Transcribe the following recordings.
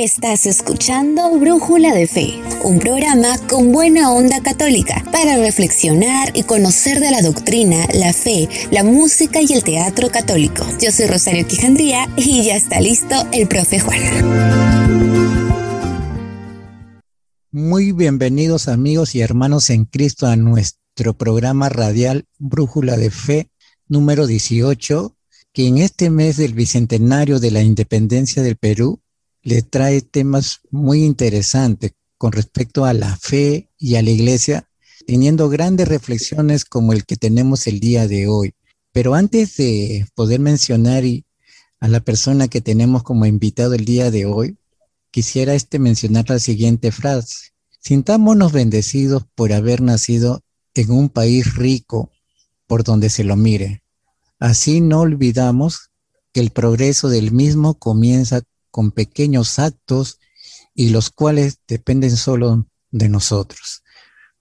Estás escuchando Brújula de Fe, un programa con buena onda católica para reflexionar y conocer de la doctrina, la fe, la música y el teatro católico. Yo soy Rosario Quijandría y ya está listo el profe Juan. Muy bienvenidos amigos y hermanos en Cristo a nuestro programa radial Brújula de Fe número 18, que en este mes del Bicentenario de la Independencia del Perú le trae temas muy interesantes con respecto a la fe y a la iglesia, teniendo grandes reflexiones como el que tenemos el día de hoy. Pero antes de poder mencionar a la persona que tenemos como invitado el día de hoy, quisiera este mencionar la siguiente frase. Sintámonos bendecidos por haber nacido en un país rico por donde se lo mire. Así no olvidamos que el progreso del mismo comienza con pequeños actos y los cuales dependen solo de nosotros.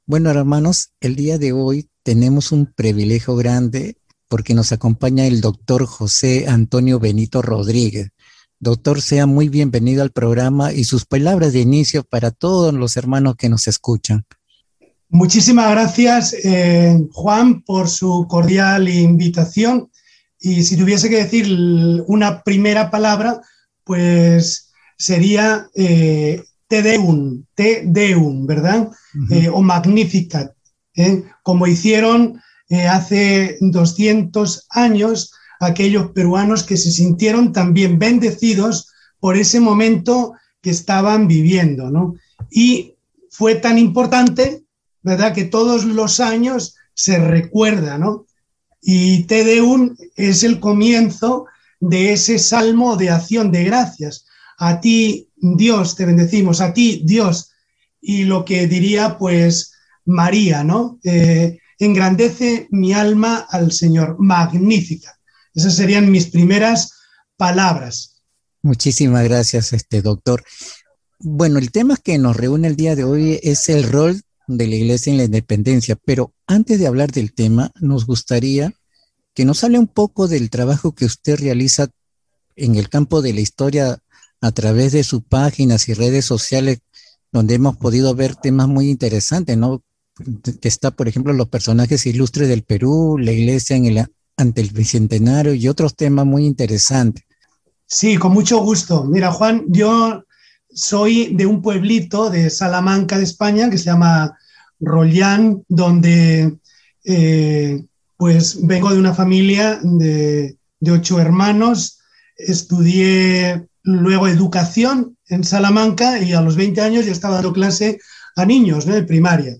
Bueno, hermanos, el día de hoy tenemos un privilegio grande porque nos acompaña el doctor José Antonio Benito Rodríguez. Doctor, sea muy bienvenido al programa y sus palabras de inicio para todos los hermanos que nos escuchan. Muchísimas gracias, eh, Juan, por su cordial invitación. Y si tuviese que decir una primera palabra, pues sería eh, Te Deum, Te Deum, ¿verdad? Eh, o Magnificat, ¿eh? como hicieron hace 200 años aquellos peruanos que se sintieron también bendecidos por ese momento que estaban viviendo, ¿no? Y fue tan importante, ¿verdad?, que todos los años se recuerda, ¿no? Y Te Deum es el comienzo de ese salmo de acción de gracias. A ti, Dios, te bendecimos, a ti, Dios. Y lo que diría, pues, María, ¿no? Eh, engrandece mi alma al Señor, magnífica. Esas serían mis primeras palabras. Muchísimas gracias, este doctor. Bueno, el tema que nos reúne el día de hoy es el rol de la Iglesia en la independencia, pero antes de hablar del tema, nos gustaría que nos hable un poco del trabajo que usted realiza en el campo de la historia a través de sus páginas y redes sociales, donde hemos podido ver temas muy interesantes, ¿no? Que está, por ejemplo, los personajes ilustres del Perú, la iglesia en el, ante el Bicentenario y otros temas muy interesantes. Sí, con mucho gusto. Mira, Juan, yo soy de un pueblito de Salamanca, de España, que se llama Rollán, donde eh, pues vengo de una familia de, ocho hermanos, estudié luego educación en Salamanca y a los 20 años ya estaba dando clase a niños de primaria.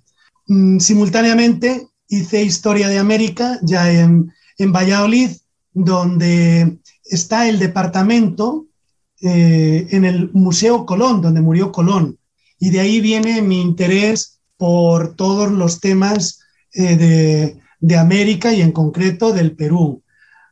Mm, simultáneamente hice historia de América ya en, Valladolid, donde está el departamento eh, en el Museo Colón, donde murió Colón. Y de ahí viene mi interés por todos los temas eh, de, de América y en concreto del Perú.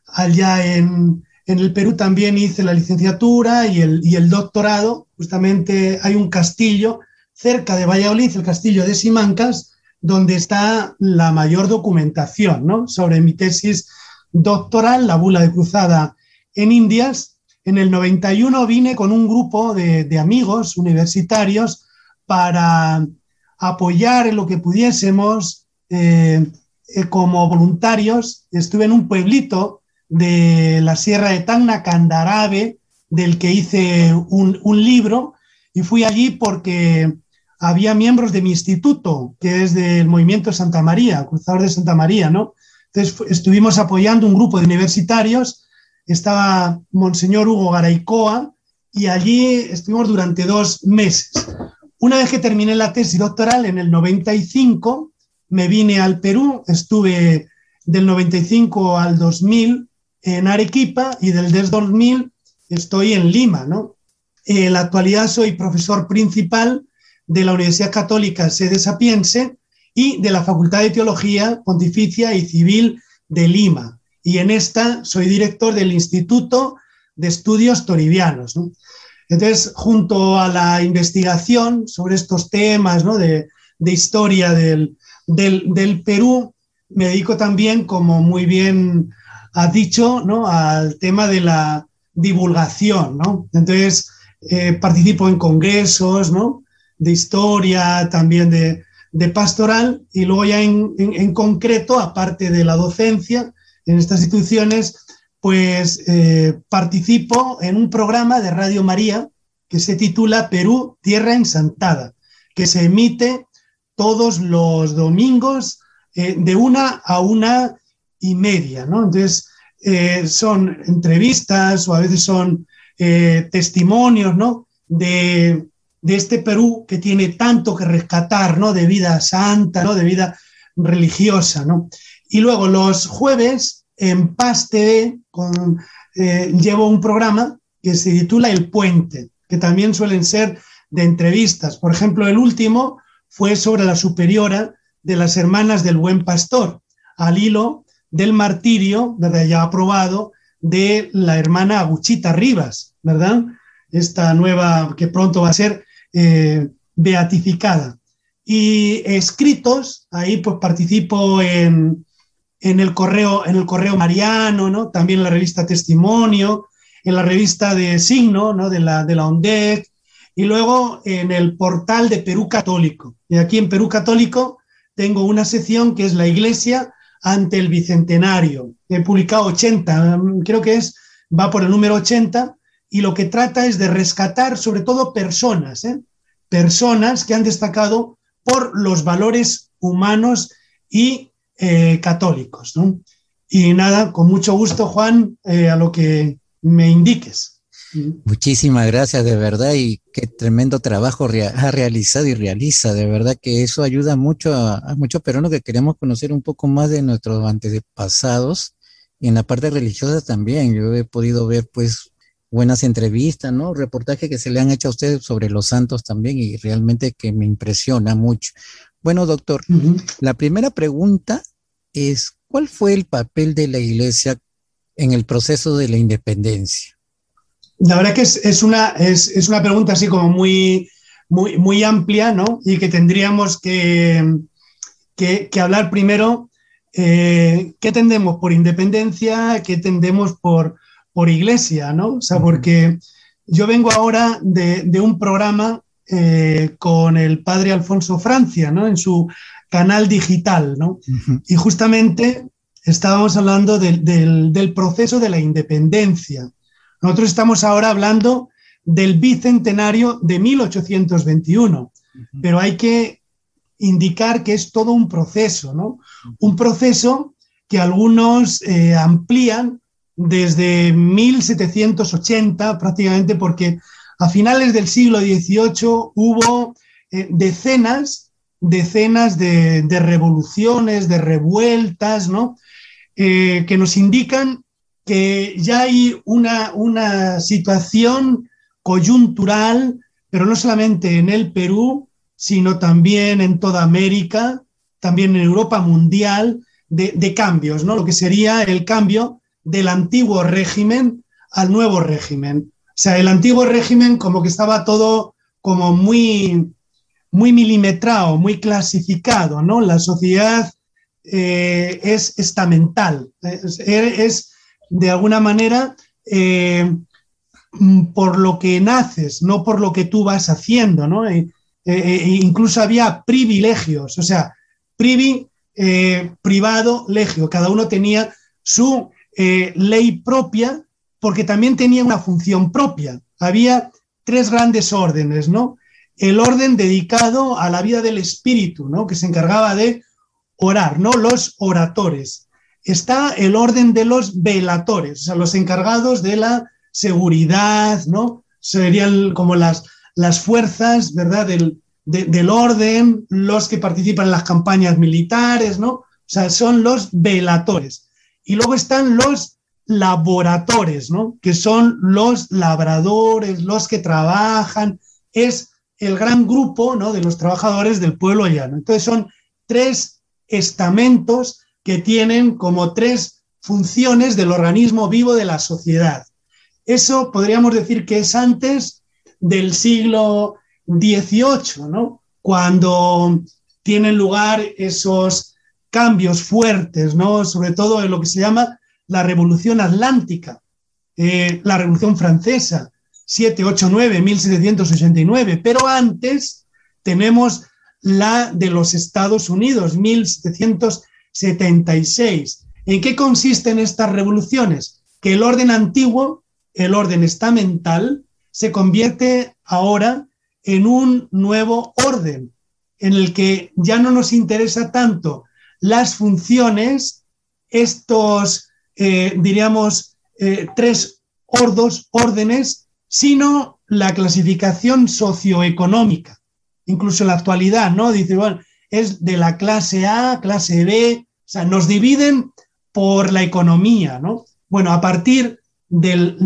Allá en, el Perú también hice la licenciatura y el, y el, doctorado. Justamente hay un castillo cerca de Valladolid, el castillo de Simancas, donde está la mayor documentación ¿no? sobre mi tesis doctoral, la bula de cruzada en Indias. En el 91 vine con un grupo de, amigos universitarios para apoyar en lo que pudiésemos eh, eh, como voluntarios, estuve en un pueblito de la Sierra de Tacna, Candarabe, del que hice un, libro, y fui allí porque había miembros de mi instituto, que es del Movimiento Santa María, Cruzador de Santa María, ¿no? Entonces estuvimos apoyando un grupo de universitarios, estaba Monseñor Hugo Garaycoa, y allí estuvimos durante dos meses. Una vez que terminé la tesis doctoral en el 95, me vine al Perú, estuve del 95 al 2000 en Arequipa y del 2000 estoy en Lima, ¿no? En la actualidad soy profesor principal de la Universidad Católica Sede Sapiense y de la Facultad de Teología Pontificia y Civil de Lima. Y en esta soy director del Instituto de Estudios Toribianos. Entonces, junto a la investigación sobre estos temas ¿no? de, de historia del, del, Perú me dedico también, como muy bien ha dicho, ¿no? al tema de la divulgación. ¿no? Entonces, eh, participo en congresos, ¿no? De historia, también de, de pastoral, y luego ya en, en, concreto, aparte de la docencia en estas instituciones, pues eh, participo en un programa de Radio María que se titula Perú, Tierra Ensantada, que se emite todos los domingos eh, de una a una y media, ¿no? Entonces, eh, son entrevistas o a veces son eh, testimonios, ¿no? De, de, este Perú que tiene tanto que rescatar, ¿no? De vida santa, ¿no? De vida religiosa, ¿no? Y luego los jueves en Paz TV con, llevo un programa que se titula El Puente, que también suelen ser de entrevistas. Por ejemplo, el último fue sobre la superiora de las hermanas del buen pastor, al hilo del martirio. Ya aprobado, de la hermana Aguchita Rivas, ¿verdad? Esta nueva que pronto va a ser eh, beatificada. Y escritos, ahí pues participo en, en, el correo, en el correo Mariano, ¿no? También en la revista Testimonio, en la revista de Signo, ¿no? De la, de la ONDEC, y luego en el portal de Perú Católico. Aquí en Perú Católico tengo una sección que es la Iglesia ante el Bicentenario. He publicado 80, creo que es, va por el número 80, y lo que trata es de rescatar sobre todo personas, ¿eh? personas que han destacado por los valores humanos y eh, católicos. Y nada, con mucho gusto, Juan, eh, a lo que me indiques. Muchísimas gracias, de verdad, y qué tremendo trabajo ha realizado y realiza, de verdad que eso ayuda mucho a, a muchos peruanos que queremos conocer un poco más de nuestros antepasados y en la parte religiosa también. Yo he podido ver, pues, buenas entrevistas, ¿no? Reportajes que se le han hecho a ustedes sobre los santos también y realmente que me impresiona mucho. Bueno, doctor, la primera pregunta es, ¿cuál fue el papel de la iglesia en el proceso de la independencia? La verdad que es, una, es, una pregunta así como muy, muy, muy amplia, ¿no? Y que tendríamos que, que, hablar primero eh, qué tendemos por independencia, qué tendemos por, por iglesia, ¿no? O sea, porque yo vengo ahora de, un programa eh, con el padre Alfonso Francia, ¿no? En su canal digital, ¿no? Y justamente estábamos hablando del, del, proceso de la independencia. Nosotros estamos ahora hablando del bicentenario de 1821, pero hay que indicar que es todo un proceso, ¿no? Un proceso que algunos eh, amplían desde 1780 prácticamente porque a finales del siglo XVIII hubo eh, decenas, decenas de, revoluciones, de revueltas, ¿no? Eh, que nos indican que ya hay una, una situación coyuntural, pero no solamente en el Perú, sino también en toda América, también en Europa mundial, de, cambios, ¿no? Lo que sería el cambio del antiguo régimen al nuevo régimen. O sea, el antiguo régimen como que estaba todo como muy, muy milimetrado, muy clasificado, ¿no? La sociedad eh, es estamental, es, es de alguna manera eh, mm, por lo que naces, no por lo que tú vas haciendo, ¿no? E, incluso había privilegios, o sea, privi, eh, privado, legio, cada uno tenía su ley propia porque también tenía una función propia. Había tres grandes órdenes, ¿no? El orden dedicado a la vida del espíritu, ¿no? Que se encargaba de orar, ¿no? Los oradores está el orden de los velatores, o sea, los encargados de la seguridad, ¿no? Serían como las, las fuerzas, ¿verdad? Del, del orden, los que participan en las campañas militares, ¿no? O sea, son los velatores. Y luego están los laboradores, ¿no? Que son los labradores, los que trabajan, es el gran grupo, ¿no? De los trabajadores del pueblo llano. Entonces son tres estamentos que tienen como tres funciones del organismo vivo de la sociedad. Eso podríamos decir que es antes del siglo XVIII, ¿no? cuando tienen lugar esos cambios fuertes, ¿no? sobre todo en lo que se llama la Revolución Atlántica, eh, la Revolución Francesa, 789, 1789, pero antes tenemos la de los Estados Unidos, 1776. ¿En qué consisten estas revoluciones? Que el orden antiguo, el orden estamental, se convierte ahora en un nuevo orden, en el que ya no nos interesa tanto las funciones, estos, eh, diríamos, eh, tres órdenes, sino la clasificación socioeconómica. Incluso en la actualidad, ¿no? Dice, bueno, es de la clase A, clase B, o sea, nos dividen por la economía, ¿no? Bueno, a partir del,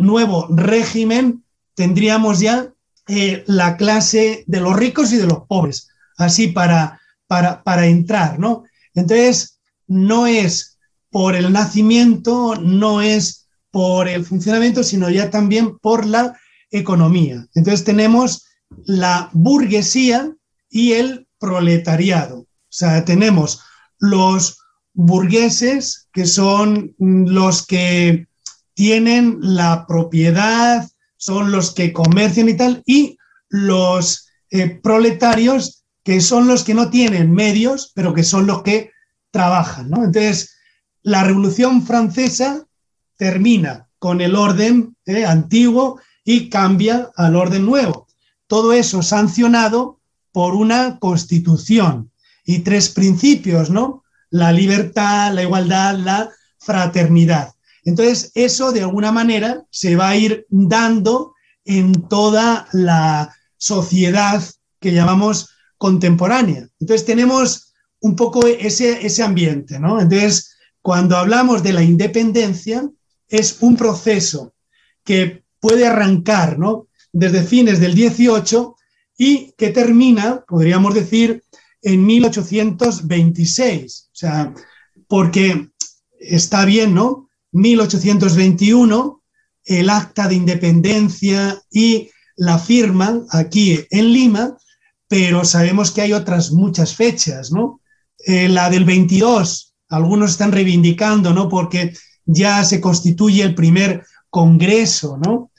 nuevo régimen tendríamos ya eh, la clase de los ricos y de los pobres, así para, para, para entrar, ¿no? Entonces, no es por el nacimiento, no es por el funcionamiento, sino ya también por la economía. Entonces tenemos la burguesía y el proletariado. O sea, tenemos los burgueses, que son los que tienen la propiedad, son los que comercian y tal, y los eh, proletarios, que son los que no tienen medios, pero que son los que trabajan. Entonces, la Revolución Francesa termina con el orden eh, antiguo y cambia al orden nuevo. Todo eso sancionado por una constitución y tres principios, ¿no? La libertad, la igualdad, la fraternidad. Entonces, eso de alguna manera se va a ir dando en toda la sociedad que llamamos contemporánea. Entonces, tenemos un poco ese, ese ambiente, ¿no? Entonces, cuando hablamos de la independencia, es un proceso que puede arrancar ¿no? desde fines del 18 y que termina, podríamos decir, en 1826. O sea, porque está bien, ¿no? 1821, el acta de independencia y la firma aquí en Lima, pero sabemos que hay otras muchas fechas, ¿no? Eh, la del 22, algunos están reivindicando, ¿no? Porque ya se constituye el primer Congreso, ¿no?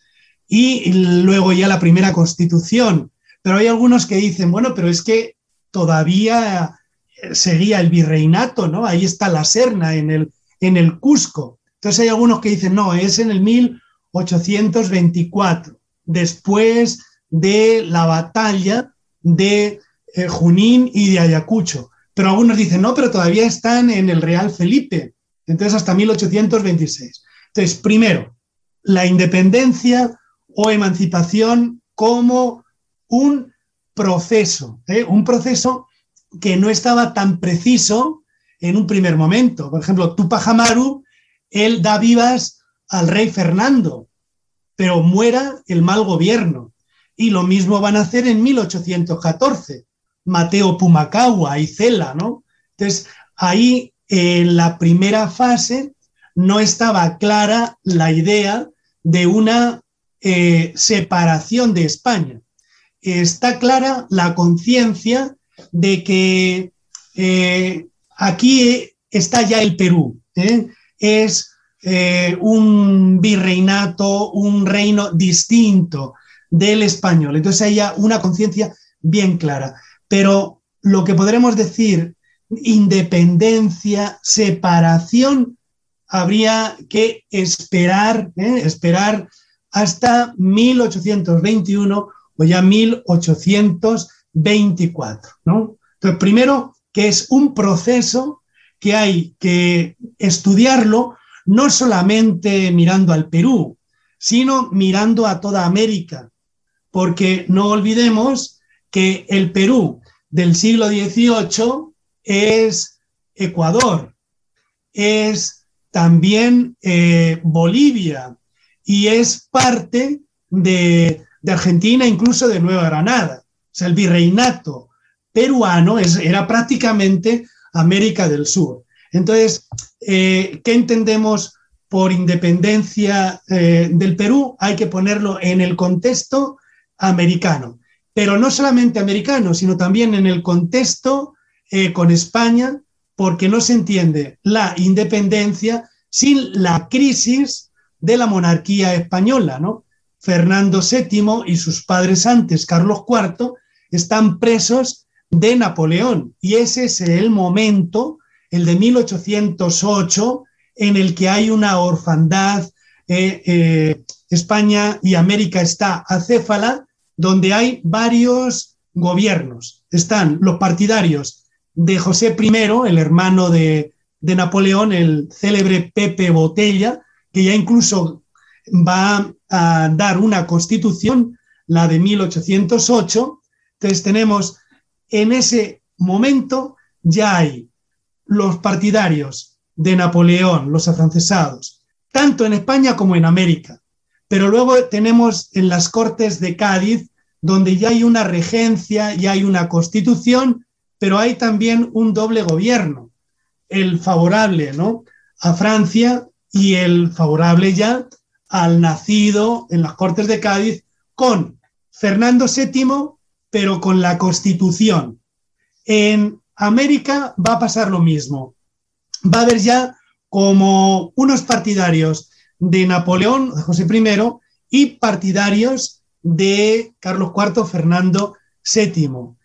Y luego ya la primera Constitución. Pero hay algunos que dicen, bueno, pero es que todavía seguía el virreinato, ¿no? Ahí está la Serna en el, en el Cusco. Entonces hay algunos que dicen, no, es en el 1824, después de la batalla de eh, Junín y de Ayacucho. Pero algunos dicen, no, pero todavía están en el Real Felipe, entonces hasta 1826. Entonces, primero, la independencia o emancipación como un proceso, ¿eh? un proceso que no estaba tan preciso en un primer momento. Por ejemplo, Tupac Amaru, él da vivas al rey Fernando, pero muera el mal gobierno. Y lo mismo van a hacer en 1814, Mateo Pumacagua y Cela, ¿no? Entonces, ahí en la primera fase no estaba clara la idea de una eh, separación de España. Está clara la conciencia de que eh, aquí está ya el Perú. ¿eh? Es un virreinato, un reino distinto del español. Entonces hay una conciencia bien clara. Pero lo que podremos decir independencia, separación, habría que esperar, ¿eh? esperar hasta 1821 o ya 1824. ¿no? Entonces, primero, que es un proceso que hay que estudiarlo no solamente mirando al Perú, sino mirando a toda América, porque no olvidemos que el Perú del siglo XVIII es Ecuador, es también eh, Bolivia y es parte de, Argentina, incluso de Nueva Granada. O sea, el virreinato peruano era prácticamente América del Sur. Entonces, eh, ¿qué entendemos por independencia eh, del Perú? Hay que ponerlo en el contexto americano, pero no solamente americano, sino también en el contexto eh, con España porque no se entiende la independencia sin la crisis de la monarquía española, ¿no? Fernando VII y sus padres antes, Carlos IV, están presos de Napoleón. Y ese es el momento, el de 1808, en el que hay una orfandad. Eh, eh, España y América está acéfala, donde hay varios gobiernos. Están los partidarios de José I, el hermano de, de Napoleón, el célebre Pepe Botella, que ya incluso va a dar una constitución, la de 1808. Entonces tenemos en ese momento ya hay los partidarios de Napoleón, los afrancesados, tanto en España como en América. Pero luego tenemos en las Cortes de Cádiz, donde ya hay una regencia, ya hay una constitución, pero hay también un doble gobierno, el favorable ¿no? a Francia y el favorable ya al nacido en las Cortes de Cádiz con Fernando VII, pero con la Constitución. En América va a pasar lo mismo. Va a haber ya como unos partidarios de Napoleón, José I, y partidarios de Carlos IV, Fernando VII.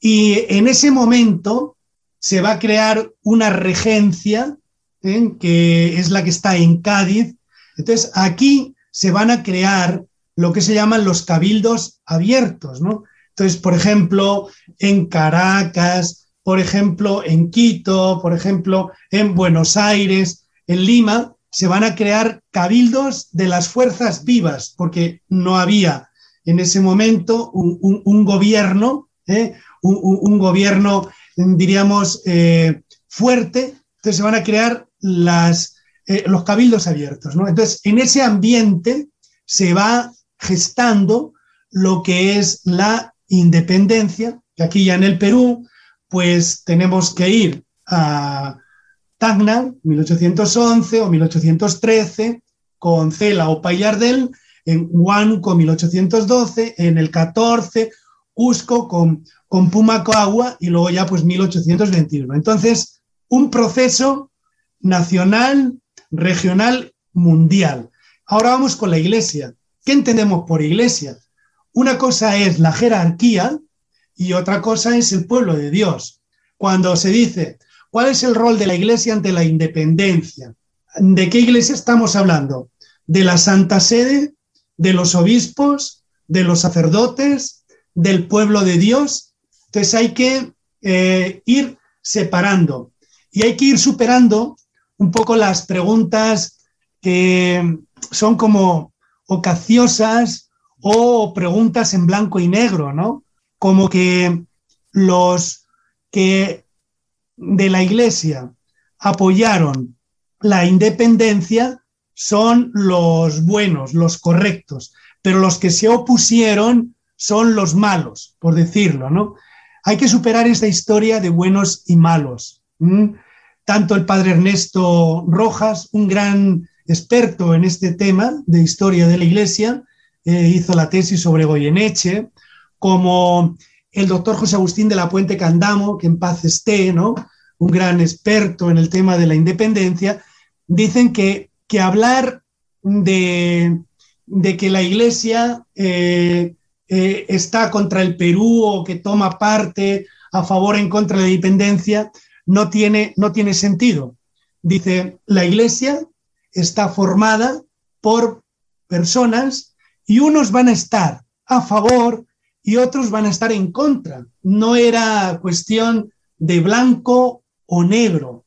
Y en ese momento se va a crear una regencia, ¿eh? que es la que está en Cádiz, entonces, aquí se van a crear lo que se llaman los cabildos abiertos, ¿no? Entonces, por ejemplo, en Caracas, por ejemplo, en Quito, por ejemplo, en Buenos Aires, en Lima, se van a crear cabildos de las fuerzas vivas, porque no había en ese momento un, gobierno, ¿eh? un, gobierno, diríamos, eh, fuerte. Entonces se van a crear las, eh, los cabildos abiertos. Entonces, en ese ambiente se va gestando lo que es la independencia, aquí ya en el Perú, pues tenemos que ir a Tacna, 1811 o 1813, con Cela o Payardel, en Huánuco, 1812, en el 14, Cusco con, con Pumacoagua y luego ya pues 1821. Entonces, un proceso nacional regional, mundial. Ahora vamos con la iglesia. ¿Qué entendemos por iglesia? Una cosa es la jerarquía y otra cosa es el pueblo de Dios. Cuando se dice, ¿cuál es el rol de la iglesia ante la independencia? ¿De qué iglesia estamos hablando? ¿De la Santa Sede? ¿De los obispos? ¿De los sacerdotes? ¿Del pueblo de Dios? Entonces hay que eh, ir separando y hay que ir superando un poco las preguntas que son como ocaciosas o preguntas en blanco y negro, ¿no? Como que los que de la Iglesia apoyaron la independencia son los buenos, los correctos, pero los que se opusieron son los malos, por decirlo, ¿no? Hay que superar esta historia de buenos y malos tanto el padre Ernesto Rojas, un gran experto en este tema de historia de la Iglesia, eh, hizo la tesis sobre Goyeneche, como el doctor José Agustín de la Puente Candamo, que en paz esté, ¿no? un gran experto en el tema de la independencia, dicen que, que hablar de, que la Iglesia eh, eh, está contra el Perú o que toma parte a favor o en contra de la independencia, no tiene, no tiene sentido. Dice, la iglesia está formada por personas y unos van a estar a favor y otros van a estar en contra. No era cuestión de blanco o negro.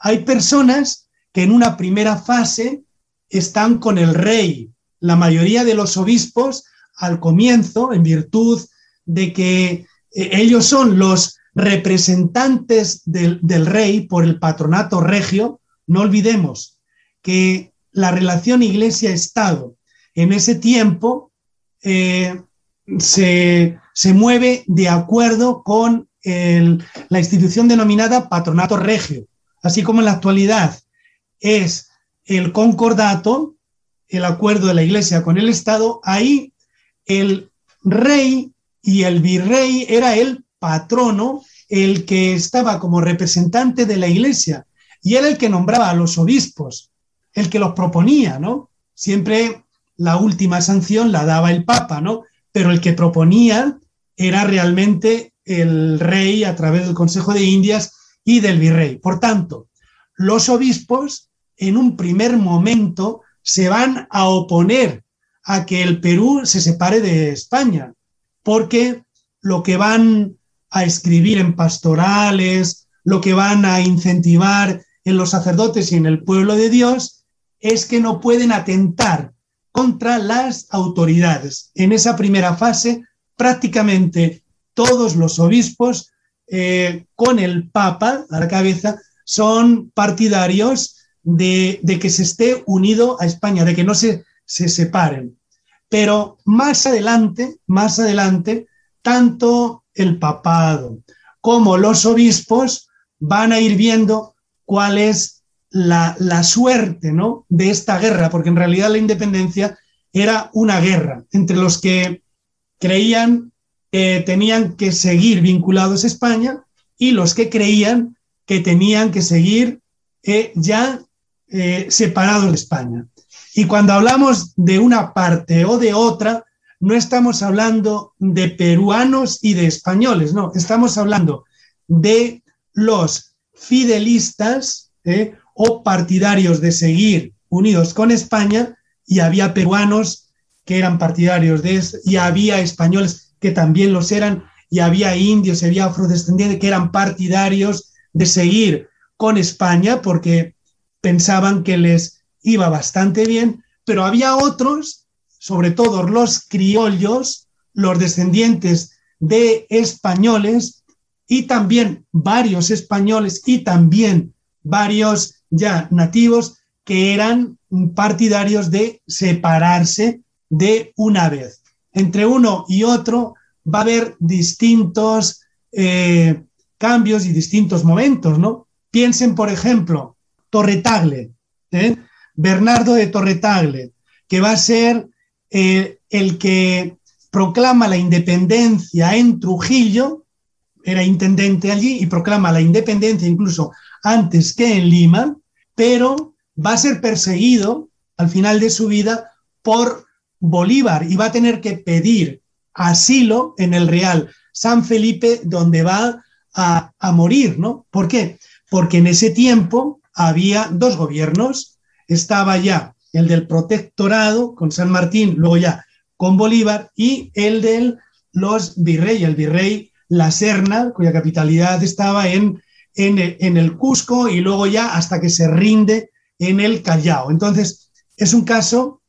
Hay personas que en una primera fase están con el rey. La mayoría de los obispos al comienzo, en virtud de que eh, ellos son los representantes del, rey por el patronato regio, no olvidemos que la relación iglesia-estado en ese tiempo eh, se, mueve de acuerdo con la institución denominada patronato regio, así como en la actualidad es el concordato, el acuerdo de la iglesia con el Estado, ahí el rey y el virrey era el patrono el que estaba como representante de la iglesia y era el que nombraba a los obispos, el que los proponía, ¿no? Siempre la última sanción la daba el Papa, ¿no? Pero el que proponía era realmente el rey a través del Consejo de Indias y del virrey. Por tanto, los obispos en un primer momento se van a oponer a que el Perú se separe de España, porque lo que van a escribir en pastorales, lo que van a incentivar en los sacerdotes y en el pueblo de Dios, es que no pueden atentar contra las autoridades. En esa primera fase, prácticamente todos los obispos, eh, con el Papa a la cabeza, son partidarios de, que se esté unido a España, de que no se, se separen. Pero más adelante, más adelante, tanto el papado como los obispos van a ir viendo cuál es la, la, suerte ¿no? de esta guerra, porque en realidad la independencia era una guerra entre los que creían que tenían que seguir vinculados a España y los que creían que tenían que seguir eh, ya eh, separados de España. Y cuando hablamos de una parte o de otra, no estamos hablando de peruanos y de españoles, no, estamos hablando de los fidelistas eh, o partidarios de seguir unidos con España y había peruanos que eran partidarios de eso y había españoles que también los eran y había indios y había afrodescendientes que eran partidarios de seguir con España porque pensaban que les iba bastante bien, pero había otros, sobre todo los criollos, los descendientes de españoles y también varios españoles y también varios ya nativos que eran partidarios de separarse de una vez. Entre uno y otro va a haber distintos eh, cambios y distintos momentos, ¿no? Piensen, por ejemplo, Torretagle, ¿eh? Bernardo de Torretagle, que va a ser eh, el que proclama la independencia en Trujillo, era intendente allí y proclama la independencia incluso antes que en Lima, pero va a ser perseguido al final de su vida por Bolívar y va a tener que pedir asilo en el Real San Felipe, donde va a, a morir, ¿no? ¿Por qué? Porque en ese tiempo había dos gobiernos, estaba ya el del protectorado con San Martín, luego ya con Bolívar, y el de los virrey, el virrey La Serna, cuya capitalidad estaba en, en, el Cusco y luego ya hasta que se rinde en el Callao. Entonces, es un caso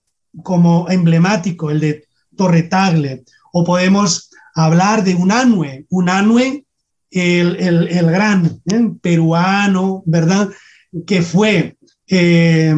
como emblemático, el de Torretagle, o podemos hablar de un Unanue, Unanue, el, el, el gran ¿eh? peruano, ¿verdad? Que fue eh,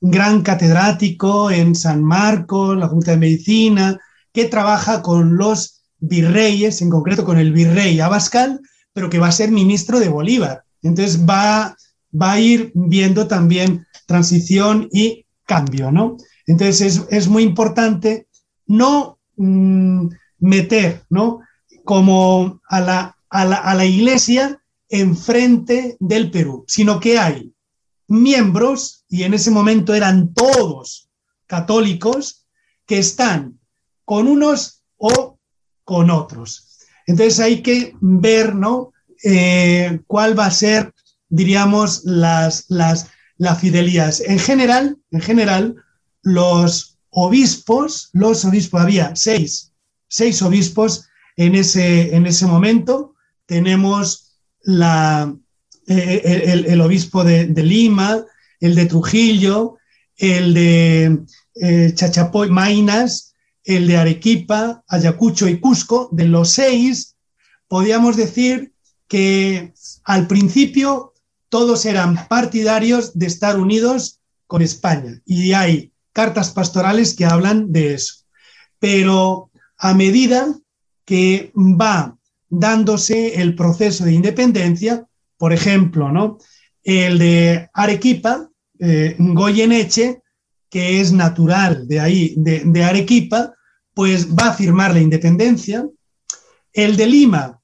gran catedrático en San Marcos, la Junta de Medicina, que trabaja con los virreyes, en concreto con el virrey Abascal, pero que va a ser ministro de Bolívar. Entonces va, va a ir viendo también transición y cambio, ¿no? Entonces es, muy importante no mm, meter, ¿no? Como a la, a la, a la iglesia enfrente del Perú, sino que hay miembros, y en ese momento eran todos católicos, que están con unos o con otros. Entonces hay que ver, ¿no? Eh, cuál va a ser, diríamos, las, las, la fidelidad. En general, en general, los obispos, los obispos, había seis, seis obispos en ese, en ese momento. Tenemos la, eh, el, obispo de, de, Lima, el de Trujillo, el de eh, Chachapoy, Mainas, el de Arequipa, Ayacucho y Cusco. De los seis, podíamos decir que al principio todos eran partidarios de estar unidos con España y hay cartas pastorales que hablan de eso. Pero a medida que va dándose el proceso de independencia, por ejemplo, ¿no? el de Arequipa, eh, Goyeneche, que es natural de ahí, de, Arequipa, pues va a firmar la independencia. El de Lima,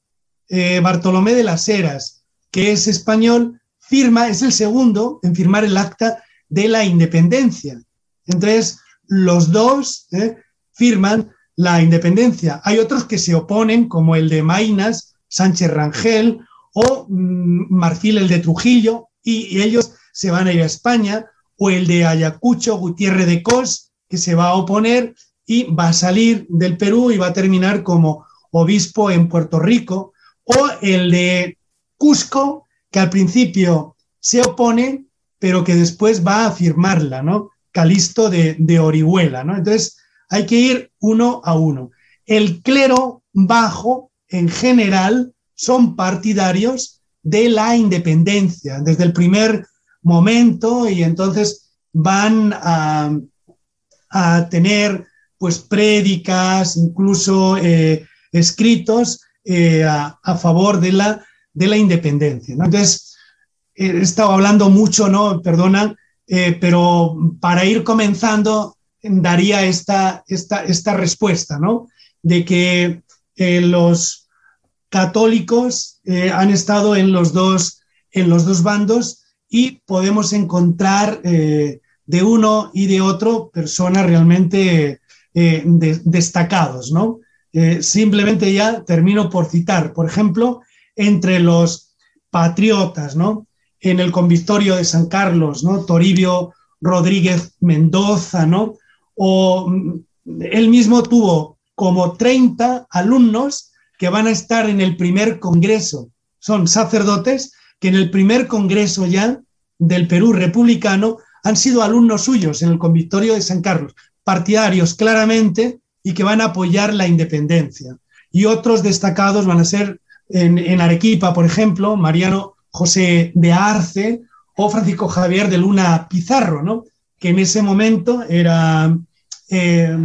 eh, Bartolomé de las Heras, que es español, firma, es el segundo en firmar el acta de la independencia. Entonces, los dos ¿eh? firman la independencia. Hay otros que se oponen, como el de Mainas, Sánchez Rangel o mm, Marfil, el de Trujillo, y, ellos se van a ir a España, o el de Ayacucho, Gutiérrez de Cos, que se va a oponer y va a salir del Perú y va a terminar como obispo en Puerto Rico, o el de Cusco, que al principio se opone, pero que después va a firmarla, ¿no? Calisto de, de Orihuela, ¿no? Entonces, hay que ir uno a uno. El clero bajo, en general, son partidarios de la independencia desde el primer momento y entonces van a, tener pues prédicas, incluso eh, escritos eh, a, favor de la, de la independencia. Entonces, he estado hablando mucho, ¿no? Perdona, eh, pero para ir comenzando daría esta, esta, esta respuesta, ¿no? De que los católicos han estado en los, dos, en los dos bandos y podemos encontrar de uno y de otro personas realmente eh, destacados, ¿no? Eh, simplemente ya termino por citar, por ejemplo, entre los patriotas, ¿no? En el convictorio de San Carlos, ¿no? Toribio Rodríguez Mendoza, ¿no? O mm, él mismo tuvo como 30 alumnos que van a estar en el primer congreso. Son sacerdotes que en el primer congreso ya del Perú republicano han sido alumnos suyos en el convictorio de San Carlos, partidarios claramente y que van a apoyar la independencia. Y otros destacados van a ser en, Arequipa, por ejemplo, Mariano José de Arce o Francisco Javier de Luna Pizarro, ¿no? que en ese momento era eh,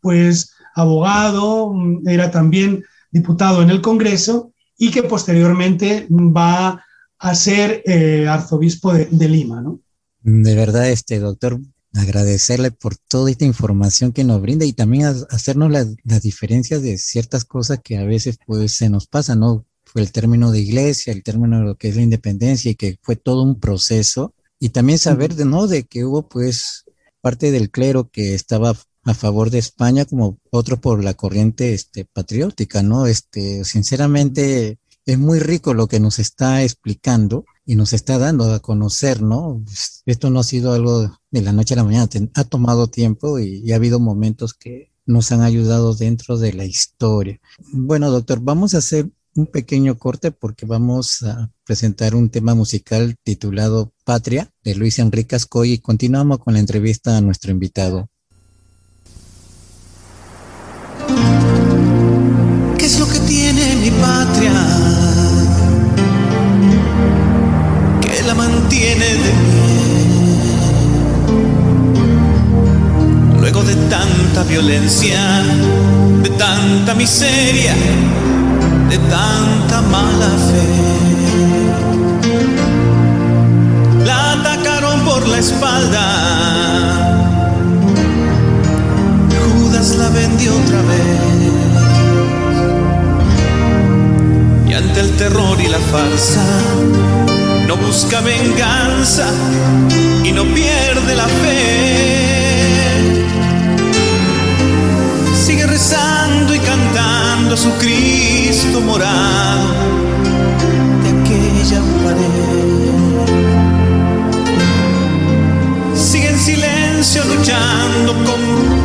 pues abogado, era también diputado en el Congreso y que posteriormente va a ser eh, arzobispo de, de Lima. ¿no? De verdad, este doctor, agradecerle por toda esta información que nos brinda y también hacernos las diferencias de ciertas cosas que a veces pues se nos pasa, ¿no? Fue el término de iglesia, el término de lo que es la independencia y que fue todo un proceso y también saber de, ¿no? De que hubo pues parte del clero que estaba a favor de España como otro por la corriente este, patriótica, ¿no? Este, sinceramente, es muy rico lo que nos está explicando y nos está dando a conocer, ¿no? Esto no ha sido algo de la noche a la mañana, ha tomado tiempo y, ha habido momentos que nos han ayudado dentro de la historia. Bueno, doctor, vamos a hacer un pequeño corte porque vamos a presentar un tema musical titulado Patria de Luis Enrique Ascoy y continuamos con la entrevista a nuestro invitado. Violencia, de tanta miseria, de tanta mala fe. La atacaron por la espalda. Judas la vendió otra vez. Y ante el terror y la farsa, no busca venganza y no pierde la fe. Sigue rezando y cantando a su Cristo morado de aquella pared. Sigue en silencio luchando con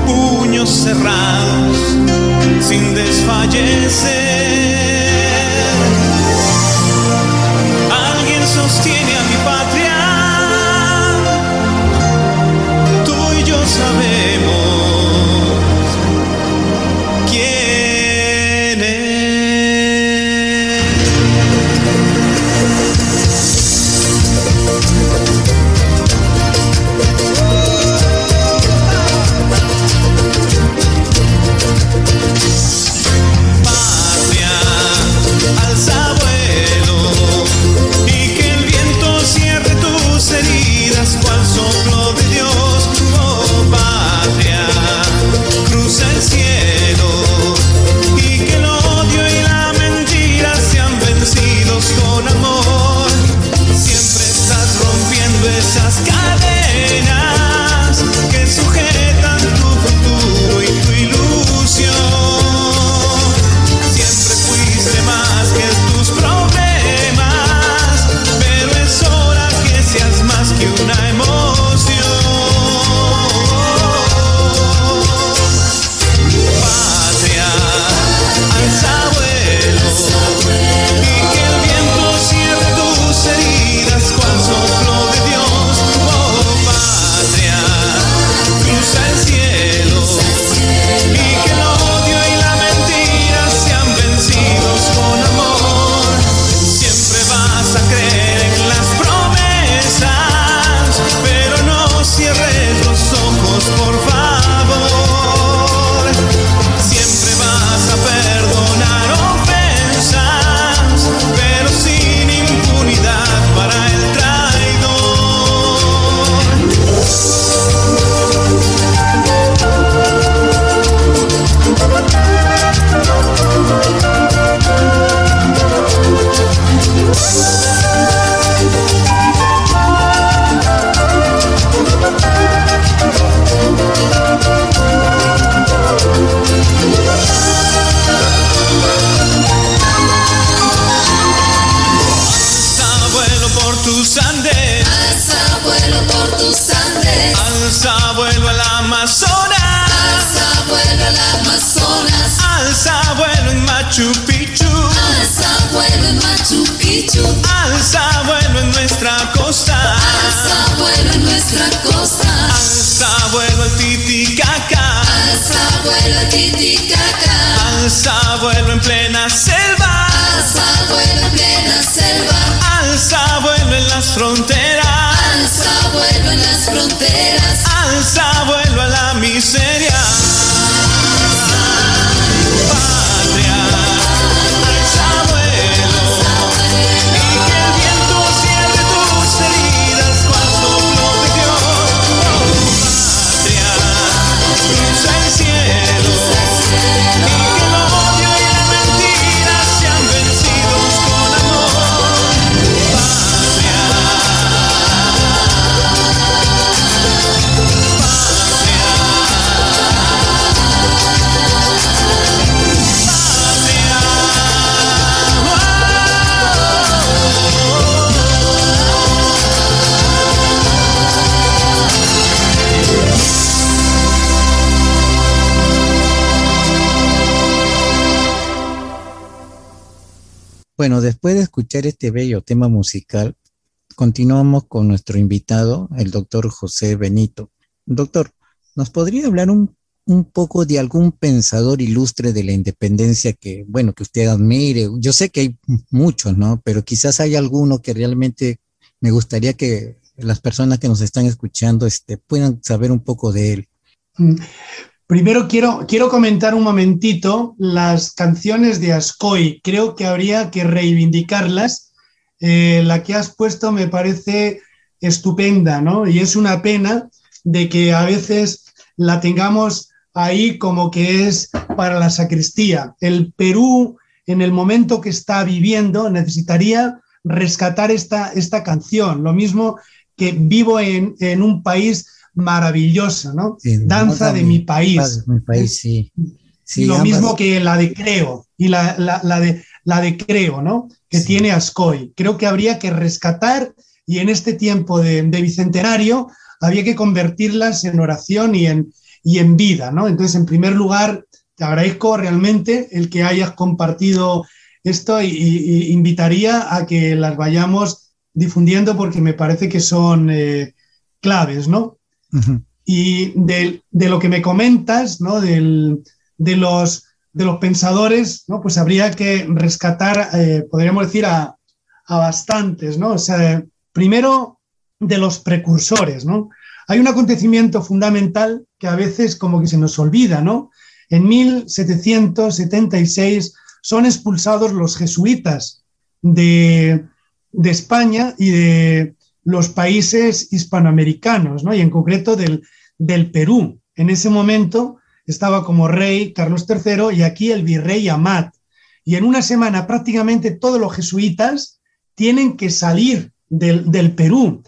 puños cerrados sin desfallecer. sostiene a mi patria. Tú y yo sabemos Bueno, después de escuchar este bello tema musical, continuamos con nuestro invitado, el doctor José Benito. Doctor, ¿nos podría hablar un, poco de algún pensador ilustre de la independencia que, bueno, que usted admire? Yo sé que hay muchos, ¿no? Pero quizás hay alguno que realmente me gustaría que las personas que nos están escuchando este, puedan saber un poco de él. Primero quiero, quiero comentar un momentito las canciones de Ascoy. Creo que habría que reivindicarlas. Eh, la que has puesto me parece estupenda, ¿no? Y es una pena de que a veces la tengamos ahí como que es para la sacristía. El Perú, en el momento que está viviendo, necesitaría rescatar esta, esta canción. Lo mismo que vivo en, en un país maravilloso, ¿no? Sí, Danza de mi, mi país. Mi país, sí. sí lo ambas. mismo que la de Creo y la, la, la, de, la de Creo, ¿no? Que sí. tiene Ascoy. Creo que habría que rescatar y en este tiempo de, de, bicentenario había que convertirlas en oración y en, y en vida, ¿no? Entonces, en primer lugar, te agradezco realmente el que hayas compartido esto y, y, y invitaría a que las vayamos difundiendo porque me parece que son eh, claves, ¿no? Y de, lo que me comentas, ¿no? De, los, de los pensadores, ¿no? Pues habría que rescatar, eh, podríamos decir, a, a, bastantes, ¿no? O sea, primero de los precursores, ¿no? Hay un acontecimiento fundamental que a veces como que se nos olvida, ¿no? En 1776 son expulsados los jesuitas de, de España y de los países hispanoamericanos, ¿no? y en concreto del, del, Perú. En ese momento estaba como rey Carlos III y aquí el virrey Amat. Y en una semana prácticamente todos los jesuitas tienen que salir del, Perú.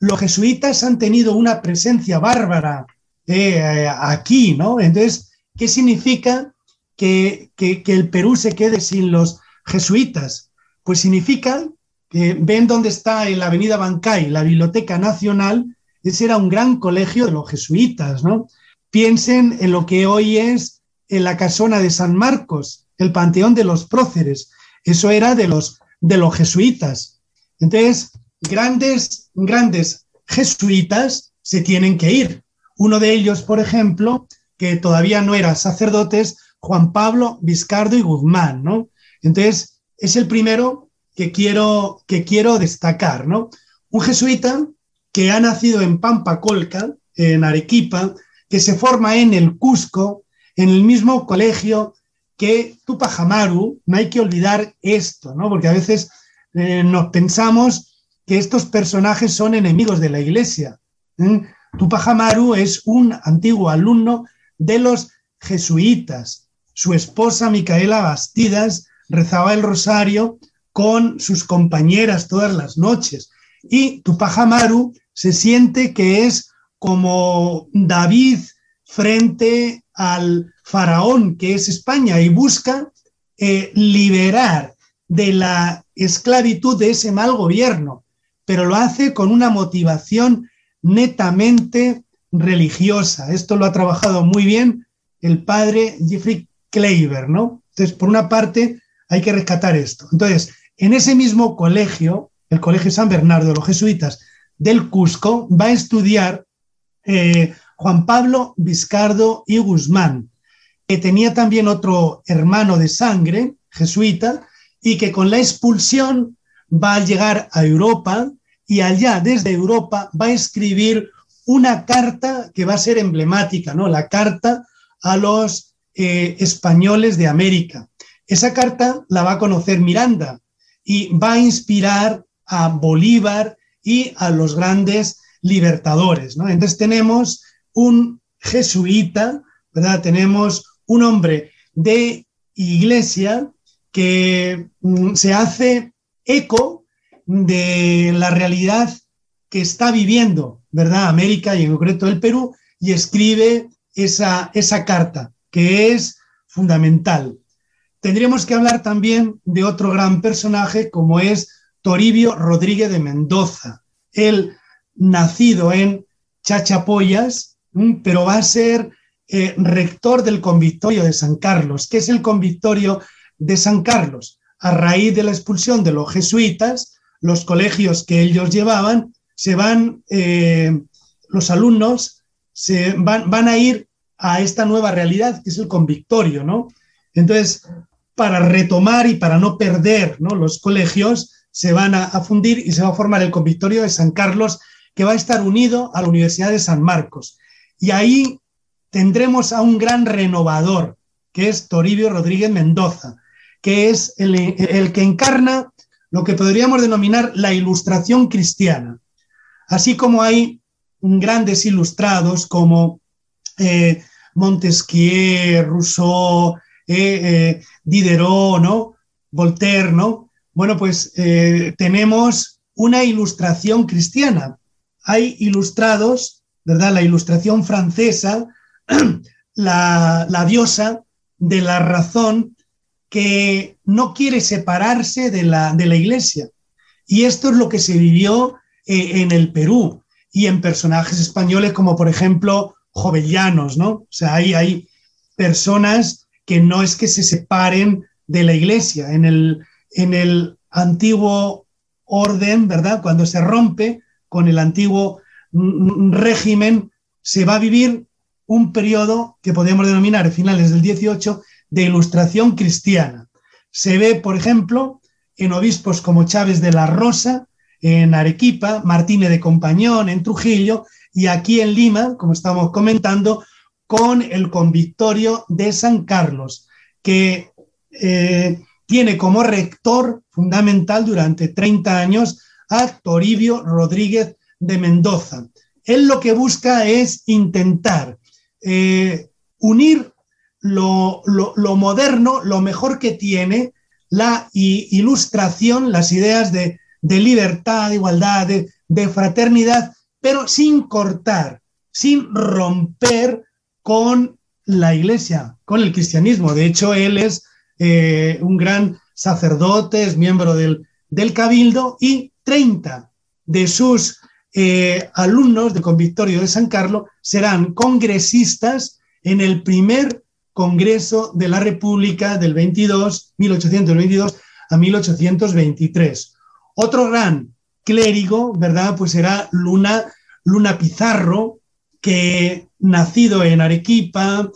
Los jesuitas han tenido una presencia bárbara eh, aquí, ¿no? Entonces, ¿qué significa que, que, que el Perú se quede sin los jesuitas? Pues significa eh, ven dónde está en la avenida Bancay, la Biblioteca Nacional, ese era un gran colegio de los jesuitas, ¿no? Piensen en lo que hoy es en la casona de San Marcos, el Panteón de los Próceres, eso era de los, de los jesuitas. Entonces, grandes, grandes jesuitas se tienen que ir. Uno de ellos, por ejemplo, que todavía no era sacerdotes, Juan Pablo Vizcardo y Guzmán, ¿no? Entonces, es el primero que quiero, que quiero destacar, ¿no? Un jesuita que ha nacido en Pampacolca, en Arequipa, que se forma en el Cusco, en el mismo colegio que Tupac Amaru. No hay que olvidar esto, ¿no? Porque a veces eh, nos pensamos que estos personajes son enemigos de la iglesia. ¿eh? Tupac Amaru es un antiguo alumno de los jesuitas. Su esposa, Micaela Bastidas, rezaba el rosario con sus compañeras todas las noches. Y Tupac Amaru se siente que es como David frente al faraón que es España y busca eh, liberar de la esclavitud de ese mal gobierno, pero lo hace con una motivación netamente religiosa. Esto lo ha trabajado muy bien el padre Jeffrey Kleiber, ¿no? Entonces, por una parte, hay que rescatar esto. Entonces, en ese mismo colegio, el Colegio San Bernardo de los Jesuitas del Cusco, va a estudiar eh, Juan Pablo Vizcardo y Guzmán, que tenía también otro hermano de sangre, jesuita, y que con la expulsión va a llegar a Europa y allá desde Europa va a escribir una carta que va a ser emblemática, ¿no? La carta a los eh, españoles de América. Esa carta la va a conocer Miranda y va a inspirar a Bolívar y a los grandes libertadores, ¿no? Entonces tenemos un jesuita, ¿verdad? Tenemos un hombre de iglesia que mm, se hace eco de la realidad que está viviendo, ¿verdad? América y en concreto el Perú, y escribe esa, esa carta, que es fundamental. Tendríamos que hablar también de otro gran personaje como es Toribio Rodríguez de Mendoza. Él, nacido en Chachapoyas, pero va a ser eh, rector del convictorio de San Carlos. ¿Qué es el convictorio de San Carlos? A raíz de la expulsión de los jesuitas, los colegios que ellos llevaban se van, eh, los alumnos se van, van a ir a esta nueva realidad que es el convictorio, ¿no? Entonces, para retomar y para no perder ¿no? los colegios, se van a, fundir y se va a formar el convictorio de San Carlos, que va a estar unido a la Universidad de San Marcos. Y ahí tendremos a un gran renovador, que es Toribio Rodríguez Mendoza, que es el, el que encarna lo que podríamos denominar la ilustración cristiana. Así como hay grandes ilustrados como eh, Montesquieu, Rousseau, eh, eh, Diderot, ¿no? Voltaire, ¿no? Bueno, pues eh, tenemos una ilustración cristiana. Hay ilustrados, ¿verdad? La ilustración francesa, la, la diosa de la razón que no quiere separarse de la, de la iglesia. Y esto es lo que se vivió eh, en el Perú y en personajes españoles como por ejemplo Jovellanos, ¿no? O sea, hay, hay personas que no es que se separen de la iglesia. En el, en el antiguo orden, ¿verdad? Cuando se rompe con el antiguo régimen, se va a vivir un periodo que podemos denominar finales del 18 de ilustración cristiana. Se ve, por ejemplo, en obispos como Chávez de la Rosa, en Arequipa, Martínez de Compañón, en Trujillo, y aquí en Lima, como estamos comentando, con el convictorio de San Carlos, que eh, tiene como rector fundamental durante 30 años a Toribio Rodríguez de Mendoza. Él lo que busca es intentar eh, unir lo, lo, moderno, lo mejor que tiene la ilustración, las ideas de, de libertad, de igualdad, de fraternidad, pero sin cortar, sin romper con la iglesia, con el cristianismo. De hecho, él es eh, un gran sacerdote, es miembro del, del cabildo y 30 de sus eh, alumnos de Convictorio de San Carlos serán congresistas en el primer Congreso de la República del 22, 1822 a 1823. Otro gran clérigo, ¿verdad? Pues era Luna, Luna Pizarro, que nacido en Arequipa,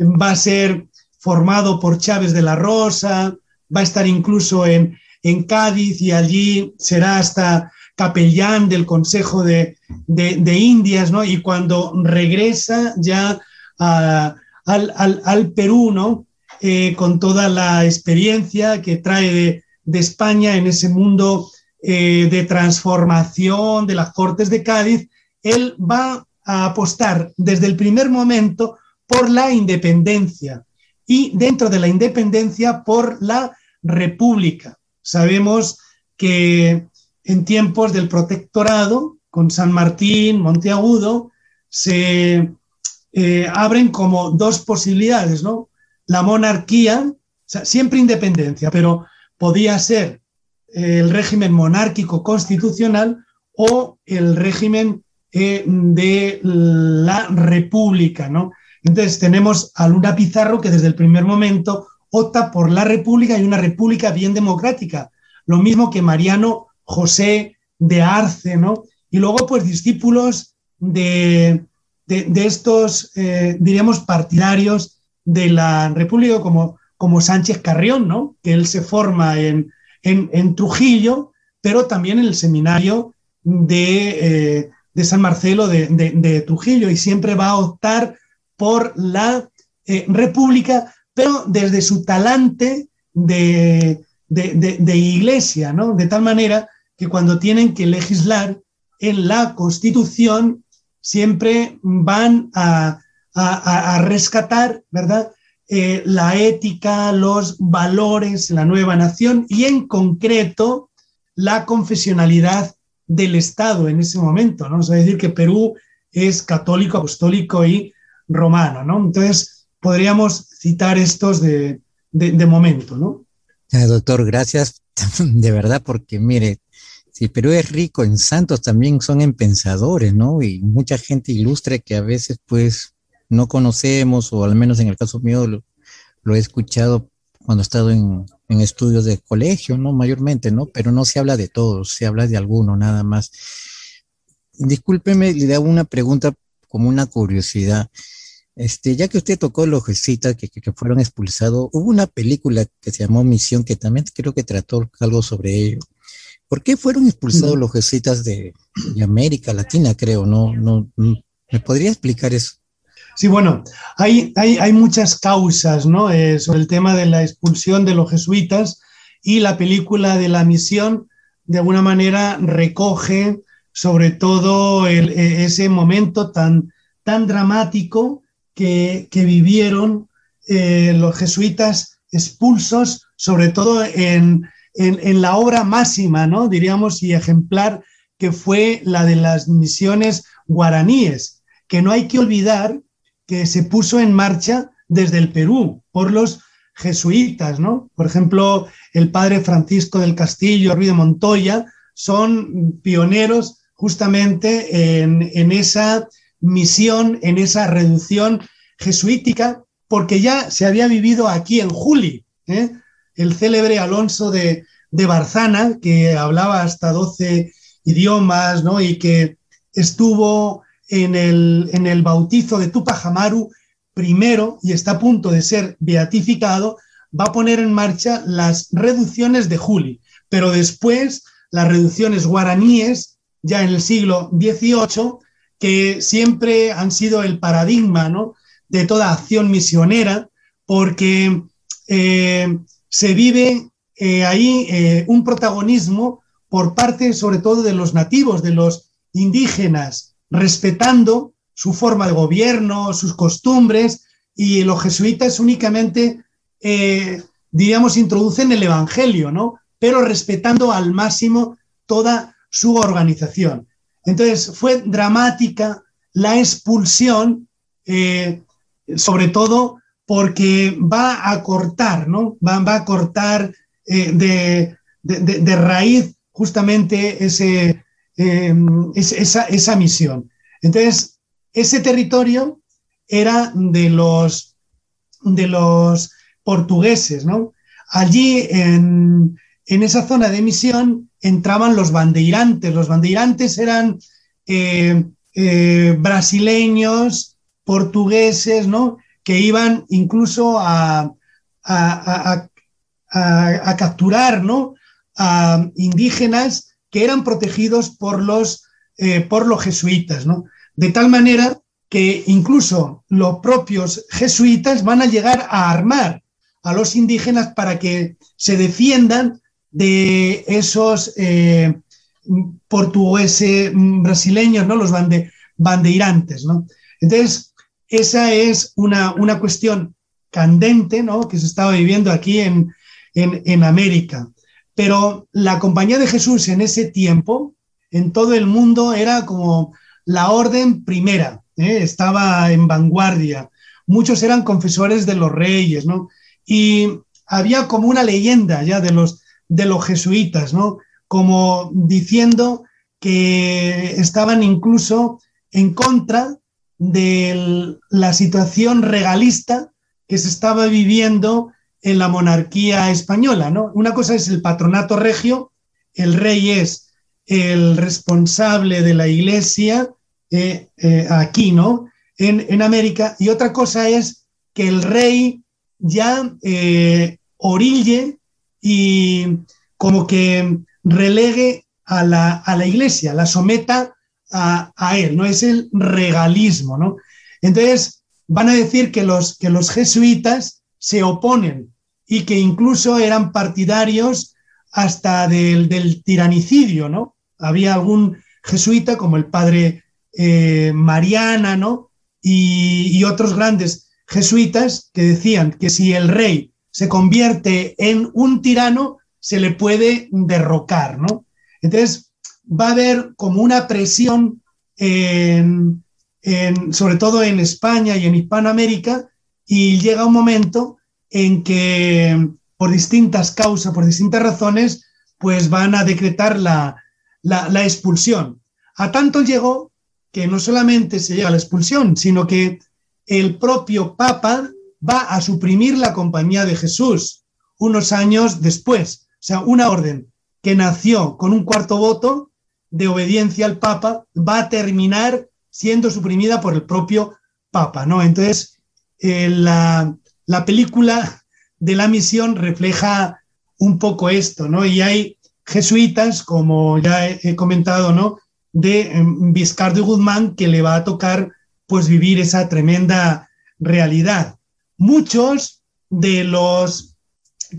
va a ser formado por Chávez de la Rosa, va a estar incluso en, en Cádiz y allí será hasta capellán del Consejo de, de, Indias, ¿no? Y cuando regresa ya al, al, al, Perú, ¿no? Eh, con toda la experiencia que trae de, de España en ese mundo eh, de transformación de las Cortes de Cádiz, él va a apostar desde el primer momento por la independencia y dentro de la independencia por la república. Sabemos que en tiempos del protectorado, con San Martín, Monteagudo, se eh, abren como dos posibilidades, ¿no? La monarquía, siempre independencia, pero podía ser el régimen monárquico constitucional o el régimen eh, de la república, ¿no? Entonces tenemos a Luna Pizarro que desde el primer momento opta por la república y una república bien democrática. Lo mismo que Mariano José de Arce, ¿no? Y luego, pues, discípulos de, de, estos, eh, diríamos, partidarios de la república como, como Sánchez Carrión, ¿no? Que él se forma en, en, Trujillo, pero también en el seminario de, eh, de San Marcelo de, de, Trujillo y siempre va a optar por la eh, república, pero desde su talante de, iglesia, ¿no? De tal manera que cuando tienen que legislar en la Constitución, siempre van a, rescatar, ¿verdad? Eh, la ética, los valores, la nueva nación y en concreto la confesionalidad del Estado en ese momento, ¿no? Es decir, que Perú es católico, apostólico y romano, ¿no? Entonces, podríamos citar estos de, momento, ¿no? doctor, gracias de verdad, porque mire, si Perú es rico en santos, también son en pensadores, ¿no? Y mucha gente ilustre que a veces, pues, no conocemos, o al menos en el caso mío lo, he escuchado cuando he estado en, en, estudios de colegio, ¿no? Mayormente, ¿no? Pero no se habla de todos, se habla de alguno nada más. Discúlpeme, le hago una pregunta como una curiosidad. Este, ya que usted tocó los jesuitas que, que, fueron expulsados, hubo una película que se llamó Misión que también creo que trató algo sobre ello. ¿Por qué fueron expulsados los jesuitas de, América Latina, creo? ¿No, no, me podría explicar eso? Sí, bueno, hay, hay, hay muchas causas ¿no? Eh, sobre el tema de la expulsión de los jesuitas y la película de la misión de alguna manera recoge sobre todo e, ese momento tan, tan dramático que, vivieron eh, los jesuitas expulsos, sobre todo en, la obra máxima, ¿no? diríamos, y ejemplar, que fue la de las misiones guaraníes, que no hay que olvidar que se puso en marcha desde el Perú por los jesuitas, ¿no? Por ejemplo, el padre Francisco del Castillo, Ruiz de Montoya, son pioneros justamente en, en esa misión, en esa reducción jesuítica, porque ya se había vivido aquí en Juli, ¿eh? el célebre Alonso de, Barzana, que hablaba hasta 12 idiomas ¿no? y que estuvo en el, en el bautizo de Tupac Amaru primero y está a punto de ser beatificado, va a poner en marcha las reducciones de Juli, pero después las reducciones guaraníes, ya en el siglo XVIII, que siempre han sido el paradigma ¿no? de toda acción misionera, porque eh, se vive eh, ahí eh, un protagonismo por parte sobre todo de los nativos, de los indígenas, respetando su forma de gobierno, sus costumbres, y los jesuitas únicamente, diríamos, introducen el Evangelio, ¿no? pero respetando al máximo toda su organización. Entonces fue dramática la expulsión sobre todo porque va a cortar, ¿no? Va, a cortar eh, de, raíz justamente ese, em, esa, misión. Entonces, ese territorio era de los, de los portugueses, ¿no? Allí en, esa zona de misión entraban los bandeirantes. Los bandeirantes eran eh, eh, brasileños, portugueses, ¿no? Que iban incluso a, a, capturar, ¿no? A indígenas que eran protegidos por los, eh, por los jesuitas. De tal manera que incluso los propios jesuitas van a llegar a armar a los indígenas para que se defiendan de esos eh, portugueses brasileños, ¿no? los bandeirantes. ¿no? Entonces, esa es una, cuestión candente ¿no? que se estaba viviendo aquí en, América. Pero la Compañía de Jesús en ese tiempo, en todo el mundo, era como la orden primera, ¿eh? estaba en vanguardia. Muchos eran confesores de los reyes, ¿no? Y había como una leyenda ya de los, de los jesuitas, ¿no? Como diciendo que estaban incluso en contra de la situación regalista que se estaba viviendo en la monarquía española. ¿no? Una cosa es el patronato regio, el rey es el responsable de la iglesia eh, eh, aquí, ¿no? En, en, América, y otra cosa es que el rey ya eh, orille y como que relegue a la, a la iglesia, la someta a, a, él, ¿no? Es el regalismo, ¿no? Entonces, van a decir que los, que los jesuitas se oponen y que incluso eran partidarios hasta del, del tiranicidio, ¿no? Había algún jesuita como el padre eh, Mariana, ¿no? Y, otros grandes jesuitas que decían que si el rey se convierte en un tirano, se le puede derrocar, ¿no? Entonces, va a haber como una presión, sobre todo en España y en Hispanoamérica, y llega un momento en que por distintas causas, por distintas razones, pues van a decretar la, la, expulsión. A tanto llegó que no solamente se llega a la expulsión, sino que el propio Papa va a suprimir la compañía de Jesús unos años después. O sea, una orden que nació con un cuarto voto de obediencia al Papa va a terminar siendo suprimida por el propio Papa, ¿no? Entonces, eh, la, la película de la misión refleja un poco esto, ¿no? Y hay jesuitas, como ya he, comentado, ¿no? De Vizcardo y Guzmán, que le va a tocar, pues, vivir esa tremenda realidad. Muchos de los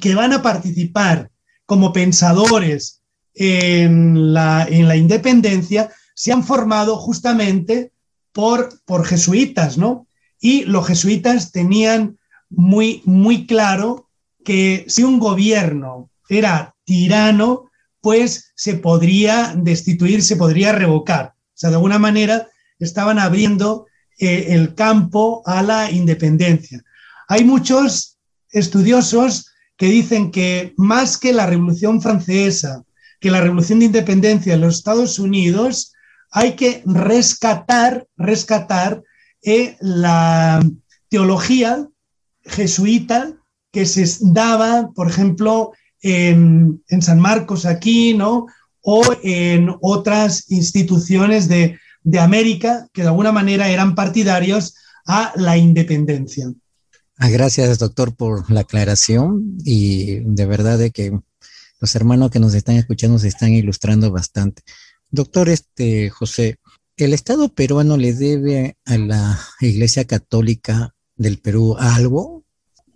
que van a participar como pensadores en la, en la independencia se han formado justamente por, por jesuitas, ¿no? Y los jesuitas tenían muy, muy claro que si un gobierno era tirano, pues se podría destituir, se podría revocar. O sea, de alguna manera estaban abriendo eh, el campo a la independencia. Hay muchos estudiosos que dicen que más que la Revolución Francesa, que la Revolución de Independencia en los Estados Unidos, hay que rescatar, rescatar eh, la teología jesuita que se daba, por ejemplo, en, San Marcos aquí, ¿no? O en otras instituciones de, de América que de alguna manera eran partidarios a la independencia. Ah, gracias, doctor, por la aclaración y de verdad de que los hermanos que nos están escuchando se están ilustrando bastante. Doctor este, José, ¿el Estado peruano le debe a la Iglesia Católica del Perú algo?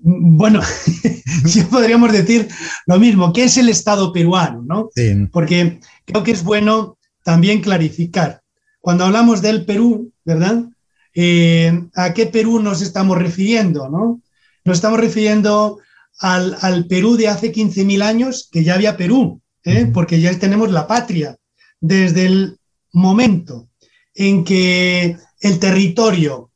Bueno, sí podríamos decir lo mismo, ¿qué es el Estado peruano? ¿no? Sí. Porque creo que es bueno también clarificar. Cuando hablamos del Perú, ¿verdad? Eh, ¿A qué Perú nos estamos refiriendo? ¿no? Nos estamos refiriendo al, al Perú de hace 15.000 años, que ya había Perú, ¿eh? porque ya tenemos la patria. Desde el momento en que el territorio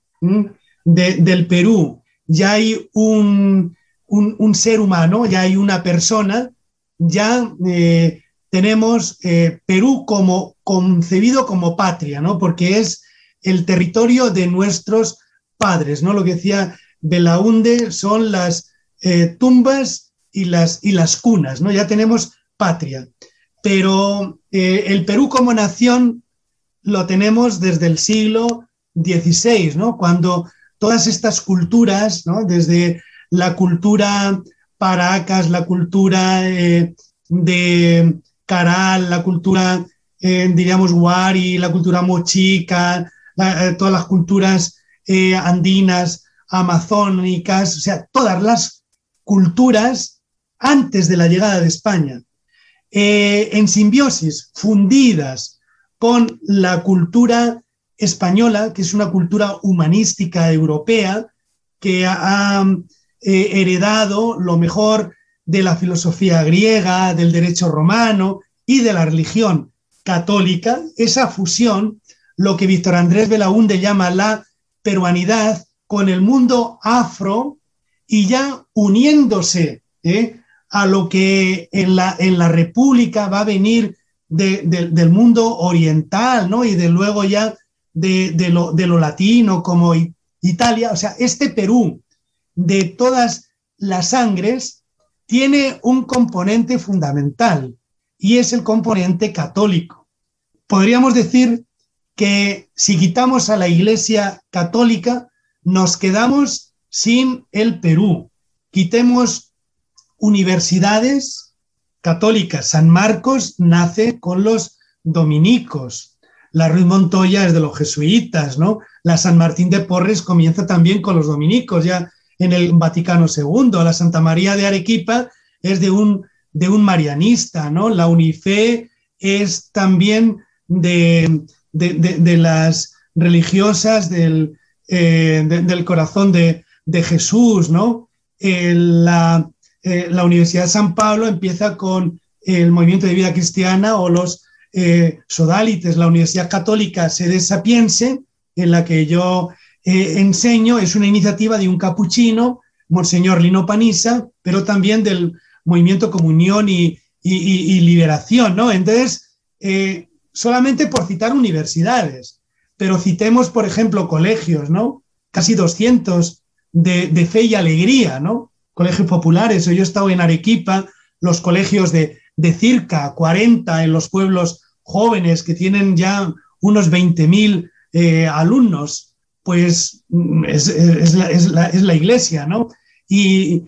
de, del Perú ya hay un, un, ser humano, ya hay una persona, ya eh, tenemos eh, Perú como concebido como patria, ¿no? Porque es el territorio de nuestros padres, ¿no? Lo que decía Belaunde son las eh, tumbas y las, y las cunas, ¿no? Ya tenemos patria. Pero el Perú como nación lo tenemos desde el siglo XVI, ¿no? Cuando todas estas culturas, ¿no? Desde la cultura Paracas, la cultura eh, de Caral, la cultura, eh, diríamos, Wari, la cultura mochica, eh, todas las culturas andinas, amazónicas, o sea, todas las culturas antes de la llegada de España, en simbiosis, fundidas con la cultura española, que es una cultura humanística europea, que ha eh, heredado lo mejor de la filosofía griega, del derecho romano y de la religión católica, esa fusión, lo que Víctor Andrés Belaúnde llama la peruanidad con el mundo afro y ya uniéndose ¿eh? a lo que en la, en la República va a venir de, del mundo oriental, ¿no? Y de luego ya de, lo, de lo latino como Italia, o sea, este Perú de todas las sangres tiene un componente fundamental y es el componente católico. Podríamos decir que si quitamos a la Iglesia católica, nos quedamos sin el Perú. Quitemos universidades católicas. San Marcos nace con los dominicos. La Ruiz Montoya es de los jesuitas, ¿no? La San Martín de Porres comienza también con los dominicos, ya en el Vaticano II. La Santa María de Arequipa es de un, de un marianista, ¿no? La Unife es también de, de, las religiosas del, eh, del corazón de, Jesús, ¿no? La, eh, la, Universidad de San Pablo empieza con el movimiento de vida cristiana o los sodalites, la Universidad Católica Sede Sapiense, en la que yo enseño, es una iniciativa de un capuchino, Monseñor Lino Panisa, pero también del movimiento Comunión y, y Liberación, ¿no? Entonces, solamente por citar universidades, pero citemos, por ejemplo, colegios, ¿no? Casi 200 de, fe y alegría, ¿no? Colegios populares. Yo he estado en Arequipa, los colegios de, de circa 40 en los pueblos jóvenes que tienen ya unos 20.000 eh, alumnos, pues mm, es, la, iglesia, ¿no? Y,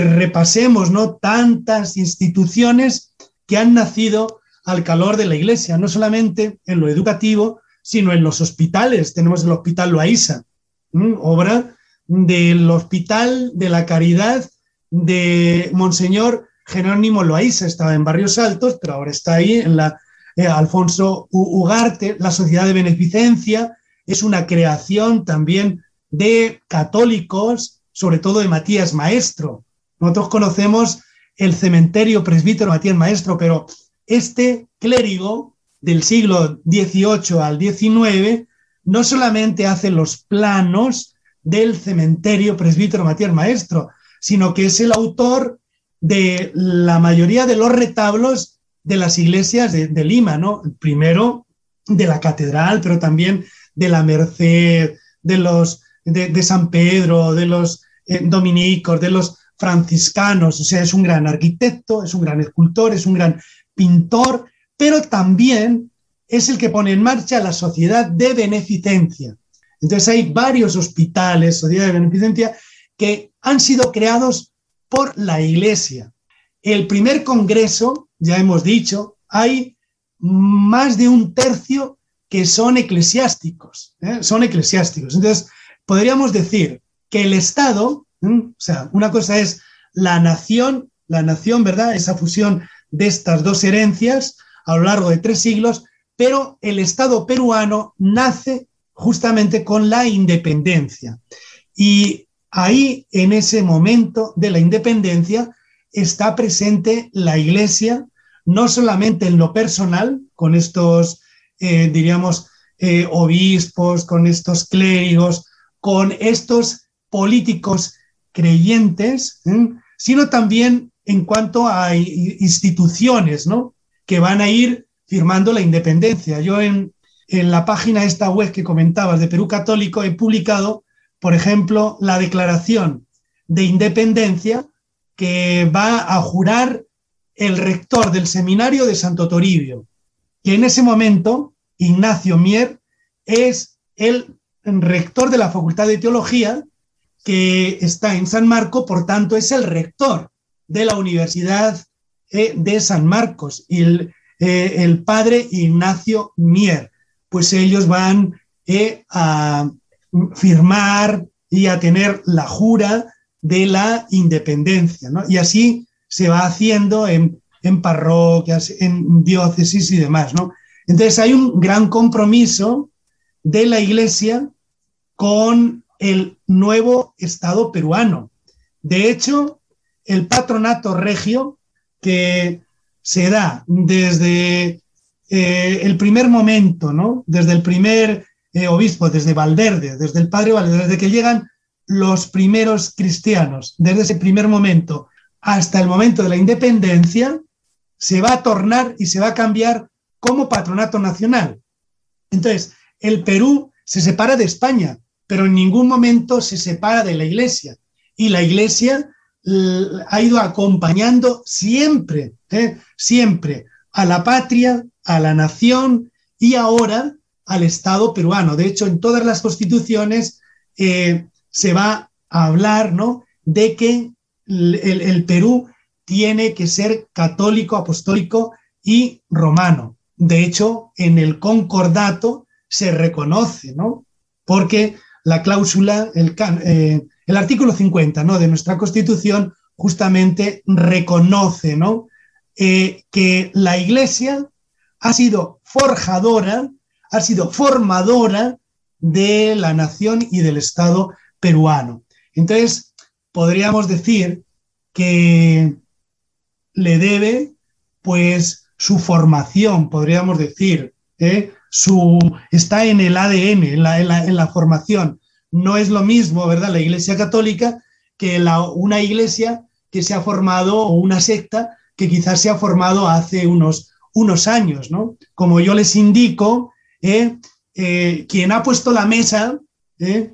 repasemos, ¿no? Tantas instituciones que han nacido al calor de la iglesia, no solamente en lo educativo, sino en los hospitales. Tenemos el Hospital Loaiza, obra del Hospital de la Caridad de Monseñor Jerónimo Loaiza. Estaba en Barrios Altos, pero ahora está ahí en la eh, Alfonso Ugarte. La Sociedad de Beneficencia es una creación también de católicos, sobre todo de Matías Maestro. Nosotros conocemos el cementerio presbítero Matías Maestro, pero este clérigo del siglo XVIII al XIX no solamente hace los planos del cementerio presbítero Matías Maestro, sino que es el autor de la mayoría de los retablos de las iglesias de, Lima, ¿no? Primero de la catedral, pero también de la Merced, de los de, San Pedro, de los eh, dominicos, de los franciscanos. O sea, es un gran arquitecto, es un gran escultor, es un gran pintor, pero también es el que pone en marcha la sociedad de beneficencia. Entonces hay varios hospitales, sociedades de beneficencia, que han sido creados por la Iglesia. El primer congreso, ya hemos dicho, hay más de un tercio que son eclesiásticos, ¿eh? son eclesiásticos. Entonces, podríamos decir que el Estado, o sea, una cosa es la nación, la nación, ¿verdad? Esa fusión de estas dos herencias a lo largo de tres siglos, pero el Estado peruano nace justamente con la independencia. Y ahí, en ese momento de la independencia, está presente la Iglesia, no solamente en lo personal, con estos, eh, diríamos, eh, obispos, con estos clérigos, con estos políticos creyentes, sino también en cuanto a instituciones, ¿no? Que van a ir firmando la independencia. Yo en, en la página esta web que comentabas de Perú Católico he publicado, por ejemplo, la declaración de independencia que va a jurar el rector del seminario de Santo Toribio, que en ese momento, Ignacio Mier, es el rector de la Facultad de Teología, que está en San Marco, por tanto es el rector de la Universidad eh, de San Marcos eh, el, padre Ignacio Mier. Pues ellos van eh, a firmar y a tener la jura de la independencia. Y así se va haciendo en, en, parroquias, en diócesis y demás. ¿no? Entonces hay un gran compromiso de la Iglesia con el nuevo Estado peruano. De hecho, el patronato regio que se da desde eh, el primer momento, ¿no? Desde el primer eh, obispo, desde Valverde, desde el padre Valverde, desde que llegan los primeros cristianos, desde ese primer momento hasta el momento de la independencia, se va a tornar y se va a cambiar como patronato nacional. Entonces, el Perú se separa de España, pero en ningún momento se separa de la Iglesia. Y la Iglesia ha ido acompañando siempre, ¿eh? siempre a la patria, a la nación y ahora al Estado peruano. De hecho, en todas las constituciones eh, se va a hablar ¿no? de que el, Perú tiene que ser católico, apostólico y romano. De hecho, en el concordato se reconoce, ¿no? Porque la cláusula, el, eh, el artículo 50 ¿no? de nuestra Constitución justamente reconoce ¿no? Eh, que la Iglesia ha sido forjadora, ha sido formadora de la nación y del Estado peruano. Entonces, podríamos decir que le debe, pues, su formación, podríamos decir, ¿eh? su, está en el ADN, en la, en la, formación. No es lo mismo, ¿verdad?, la Iglesia Católica que la, una iglesia que se ha formado o una secta que quizás se ha formado hace unos, unos años, ¿no? Como yo les indico, ¿eh? Eh, quien ha puesto la mesa ¿eh?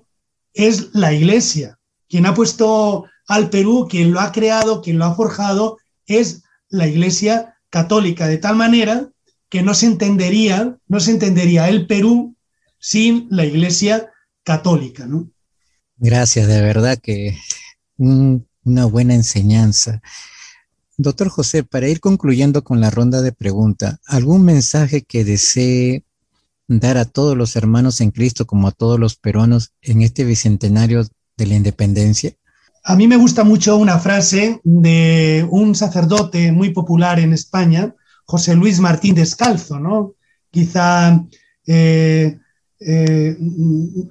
Es la iglesia. Quien ha puesto al Perú, quien lo ha creado, quien lo ha forjado, es la iglesia católica, de tal manera que no se entendería, no se entendería el Perú sin la iglesia católica, ¿no? Gracias, de verdad que una buena enseñanza. Doctor José, para ir concluyendo con la ronda de preguntas, ¿algún mensaje que desee dar a todos los hermanos en Cristo como a todos los peruanos en este bicentenario de la independencia? A mí me gusta mucho una frase de un sacerdote muy popular en España, José Luis Martín Descalzo, ¿no? Quizá eh, eh,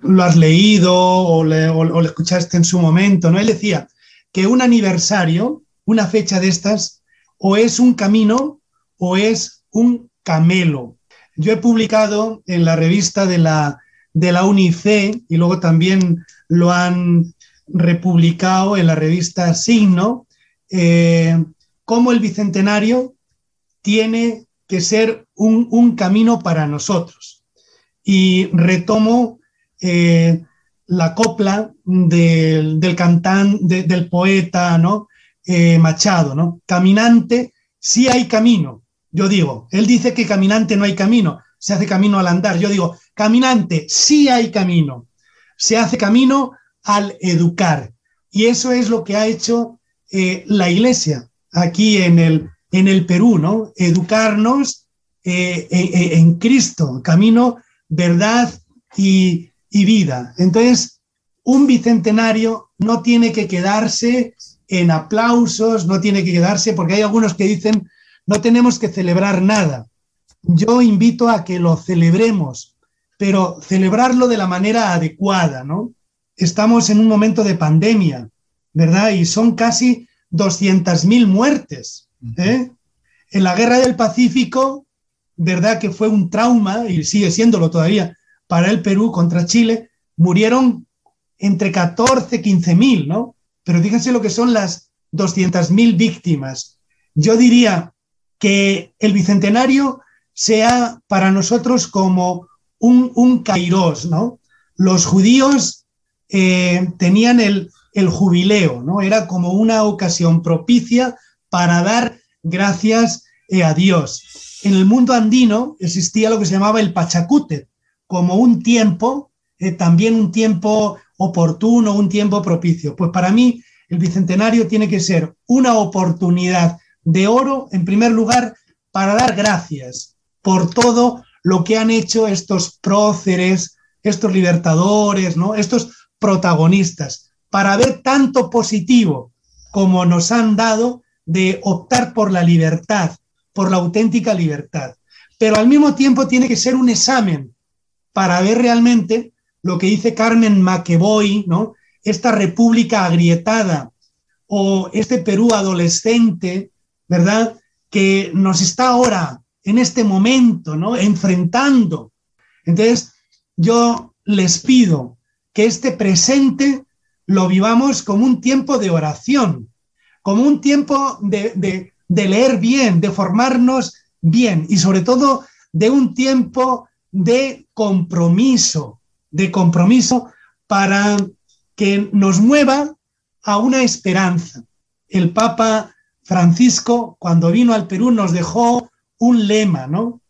lo has leído o, o lo escuchaste en su momento, ¿no? Él decía que un aniversario una fecha de estas o es un camino o es un camelo. Yo he publicado en la revista de la, de la UNICE y luego también lo han republicado en la revista Signo, eh, cómo el Bicentenario tiene que ser un, camino para nosotros. Y retomo eh, la copla del, del del poeta, ¿no? Eh, Machado, ¿no? Caminante, sí hay camino. Yo digo, él dice que caminante no hay camino, se hace camino al andar. Yo digo, caminante, sí hay camino. Se hace camino al educar. Y eso es lo que ha hecho eh, la Iglesia aquí en el, en el Perú, ¿no? Educarnos eh, en, Cristo, camino, verdad y, y vida. Entonces, un bicentenario no tiene que quedarse en aplausos, no tiene que quedarse, porque hay algunos que dicen, no tenemos que celebrar nada. Yo invito a que lo celebremos, pero celebrarlo de la manera adecuada, ¿no? Estamos en un momento de pandemia, ¿verdad? Y son casi 200.000 muertes. ¿eh? En la guerra del Pacífico, ¿verdad? Que fue un trauma y sigue siéndolo todavía para el Perú contra Chile, murieron entre 14 y 15.000, ¿no? pero fíjense lo que son las 200.000 víctimas. Yo diría que el Bicentenario sea para nosotros como un, un kairos, ¿no? Los judíos eh, tenían el, el jubileo, ¿no? Era como una ocasión propicia para dar gracias eh, a Dios. En el mundo andino existía lo que se llamaba el Pachacute, como un tiempo, eh, también un tiempo oportuno, un tiempo propicio. Pues para mí el Bicentenario tiene que ser una oportunidad de oro, en primer lugar, para dar gracias por todo lo que han hecho estos próceres, estos libertadores, ¿no? estos protagonistas, para ver tanto positivo como nos han dado de optar por la libertad, por la auténtica libertad. Pero al mismo tiempo tiene que ser un examen para ver realmente lo que dice Carmen McEvoy, ¿no? Esta república agrietada o este Perú adolescente, ¿verdad? Que nos está ahora, en este momento, ¿no? Enfrentando. Entonces, yo les pido que este presente lo vivamos como un tiempo de oración, como un tiempo de, de leer bien, de formarnos bien y sobre todo de un tiempo de compromiso, de compromiso para que nos mueva a una esperanza. El Papa Francisco, cuando vino al Perú, nos dejó un lema, ¿no?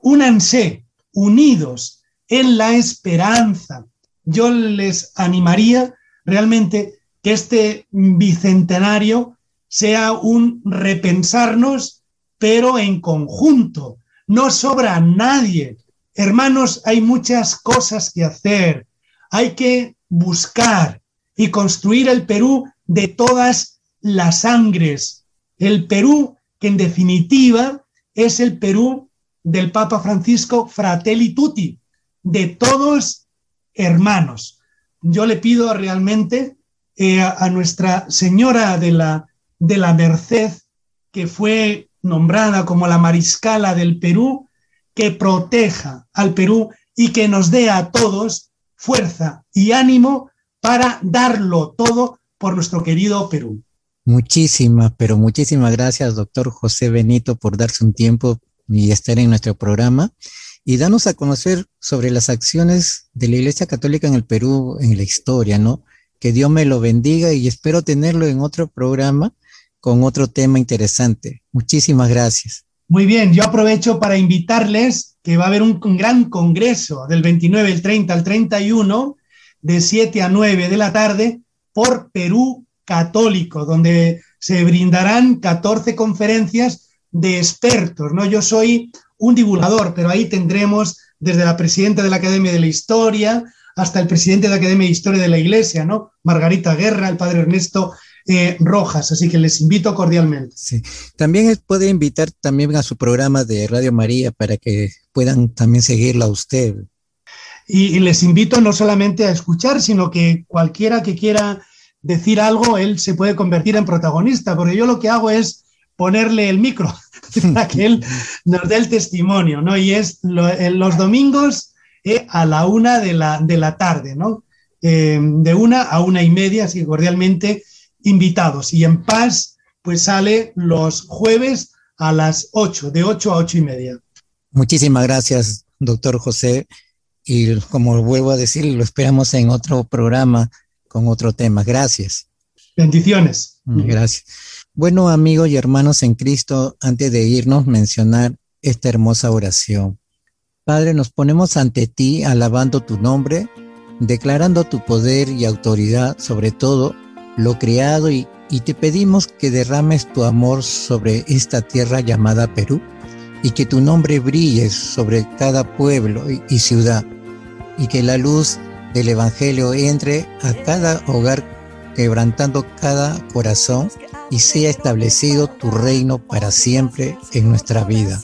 Únanse, unidos en la esperanza. Yo les animaría realmente que este bicentenario sea un repensarnos, pero en conjunto. No sobra nadie. Hermanos, hay muchas cosas que hacer. Hay que buscar y construir el Perú de todas las sangres. El Perú que en definitiva es el Perú del Papa Francisco Fratelli Tutti, de todos hermanos. Yo le pido realmente eh, a Nuestra Señora de la, de la Merced, que fue nombrada como la mariscala del Perú, que proteja al Perú y que nos dé a todos fuerza y ánimo para darlo todo por nuestro querido Perú. Muchísimas, pero muchísimas gracias, doctor José Benito, por darse un tiempo y estar en nuestro programa y darnos a conocer sobre las acciones de la Iglesia Católica en el Perú en la historia, ¿no? Que Dios me lo bendiga y espero tenerlo en otro programa con otro tema interesante. Muchísimas gracias. Muy bien, yo aprovecho para invitarles que va a haber un, gran congreso del 29, el 30 al 31, de 7 a 9 de la tarde, por Perú Católico, donde se brindarán 14 conferencias de expertos, ¿no? Yo soy un divulgador, pero ahí tendremos desde la presidenta de la Academia de la Historia hasta el presidente de la Academia de Historia de la Iglesia, ¿no? Margarita Guerra, el padre Ernesto eh, Rojas, así que les invito cordialmente. Sí. También puede invitar también a su programa de Radio María para que puedan también seguirla a usted. Y, y, les invito no solamente a escuchar, sino que cualquiera que quiera decir algo, él se puede convertir en protagonista, porque yo lo que hago es ponerle el micro para que él nos dé el testimonio, ¿no? Y es los domingos eh, a la una de la, de la tarde, ¿no? Eh, de una a una y media, así cordialmente invitados. Y en paz, pues sale los jueves a las ocho, de ocho a ocho y media. Muchísimas gracias, doctor José. Y como vuelvo a decir, lo esperamos en otro programa con otro tema. Gracias. Bendiciones. Gracias. Bueno, amigos y hermanos en Cristo, antes de irnos, mencionar esta hermosa oración. Padre, nos ponemos ante ti alabando tu nombre, declarando tu poder y autoridad sobre todo lo creado y, y te pedimos que derrames tu amor sobre esta tierra llamada Perú y que tu nombre brille sobre cada pueblo y, y ciudad y que la luz del Evangelio entre a cada hogar quebrantando cada corazón y sea establecido tu reino para siempre en nuestra vida.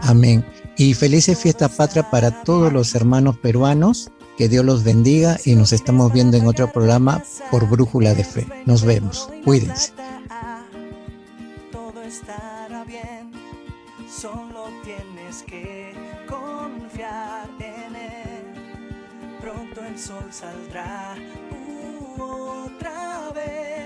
Amén. Y felices fiesta patria para todos los hermanos peruanos. Que Dios los bendiga y nos estamos viendo en otro programa por Brújula de Fe. Nos vemos. Cuídense. Sol saldrá uh, otra vez.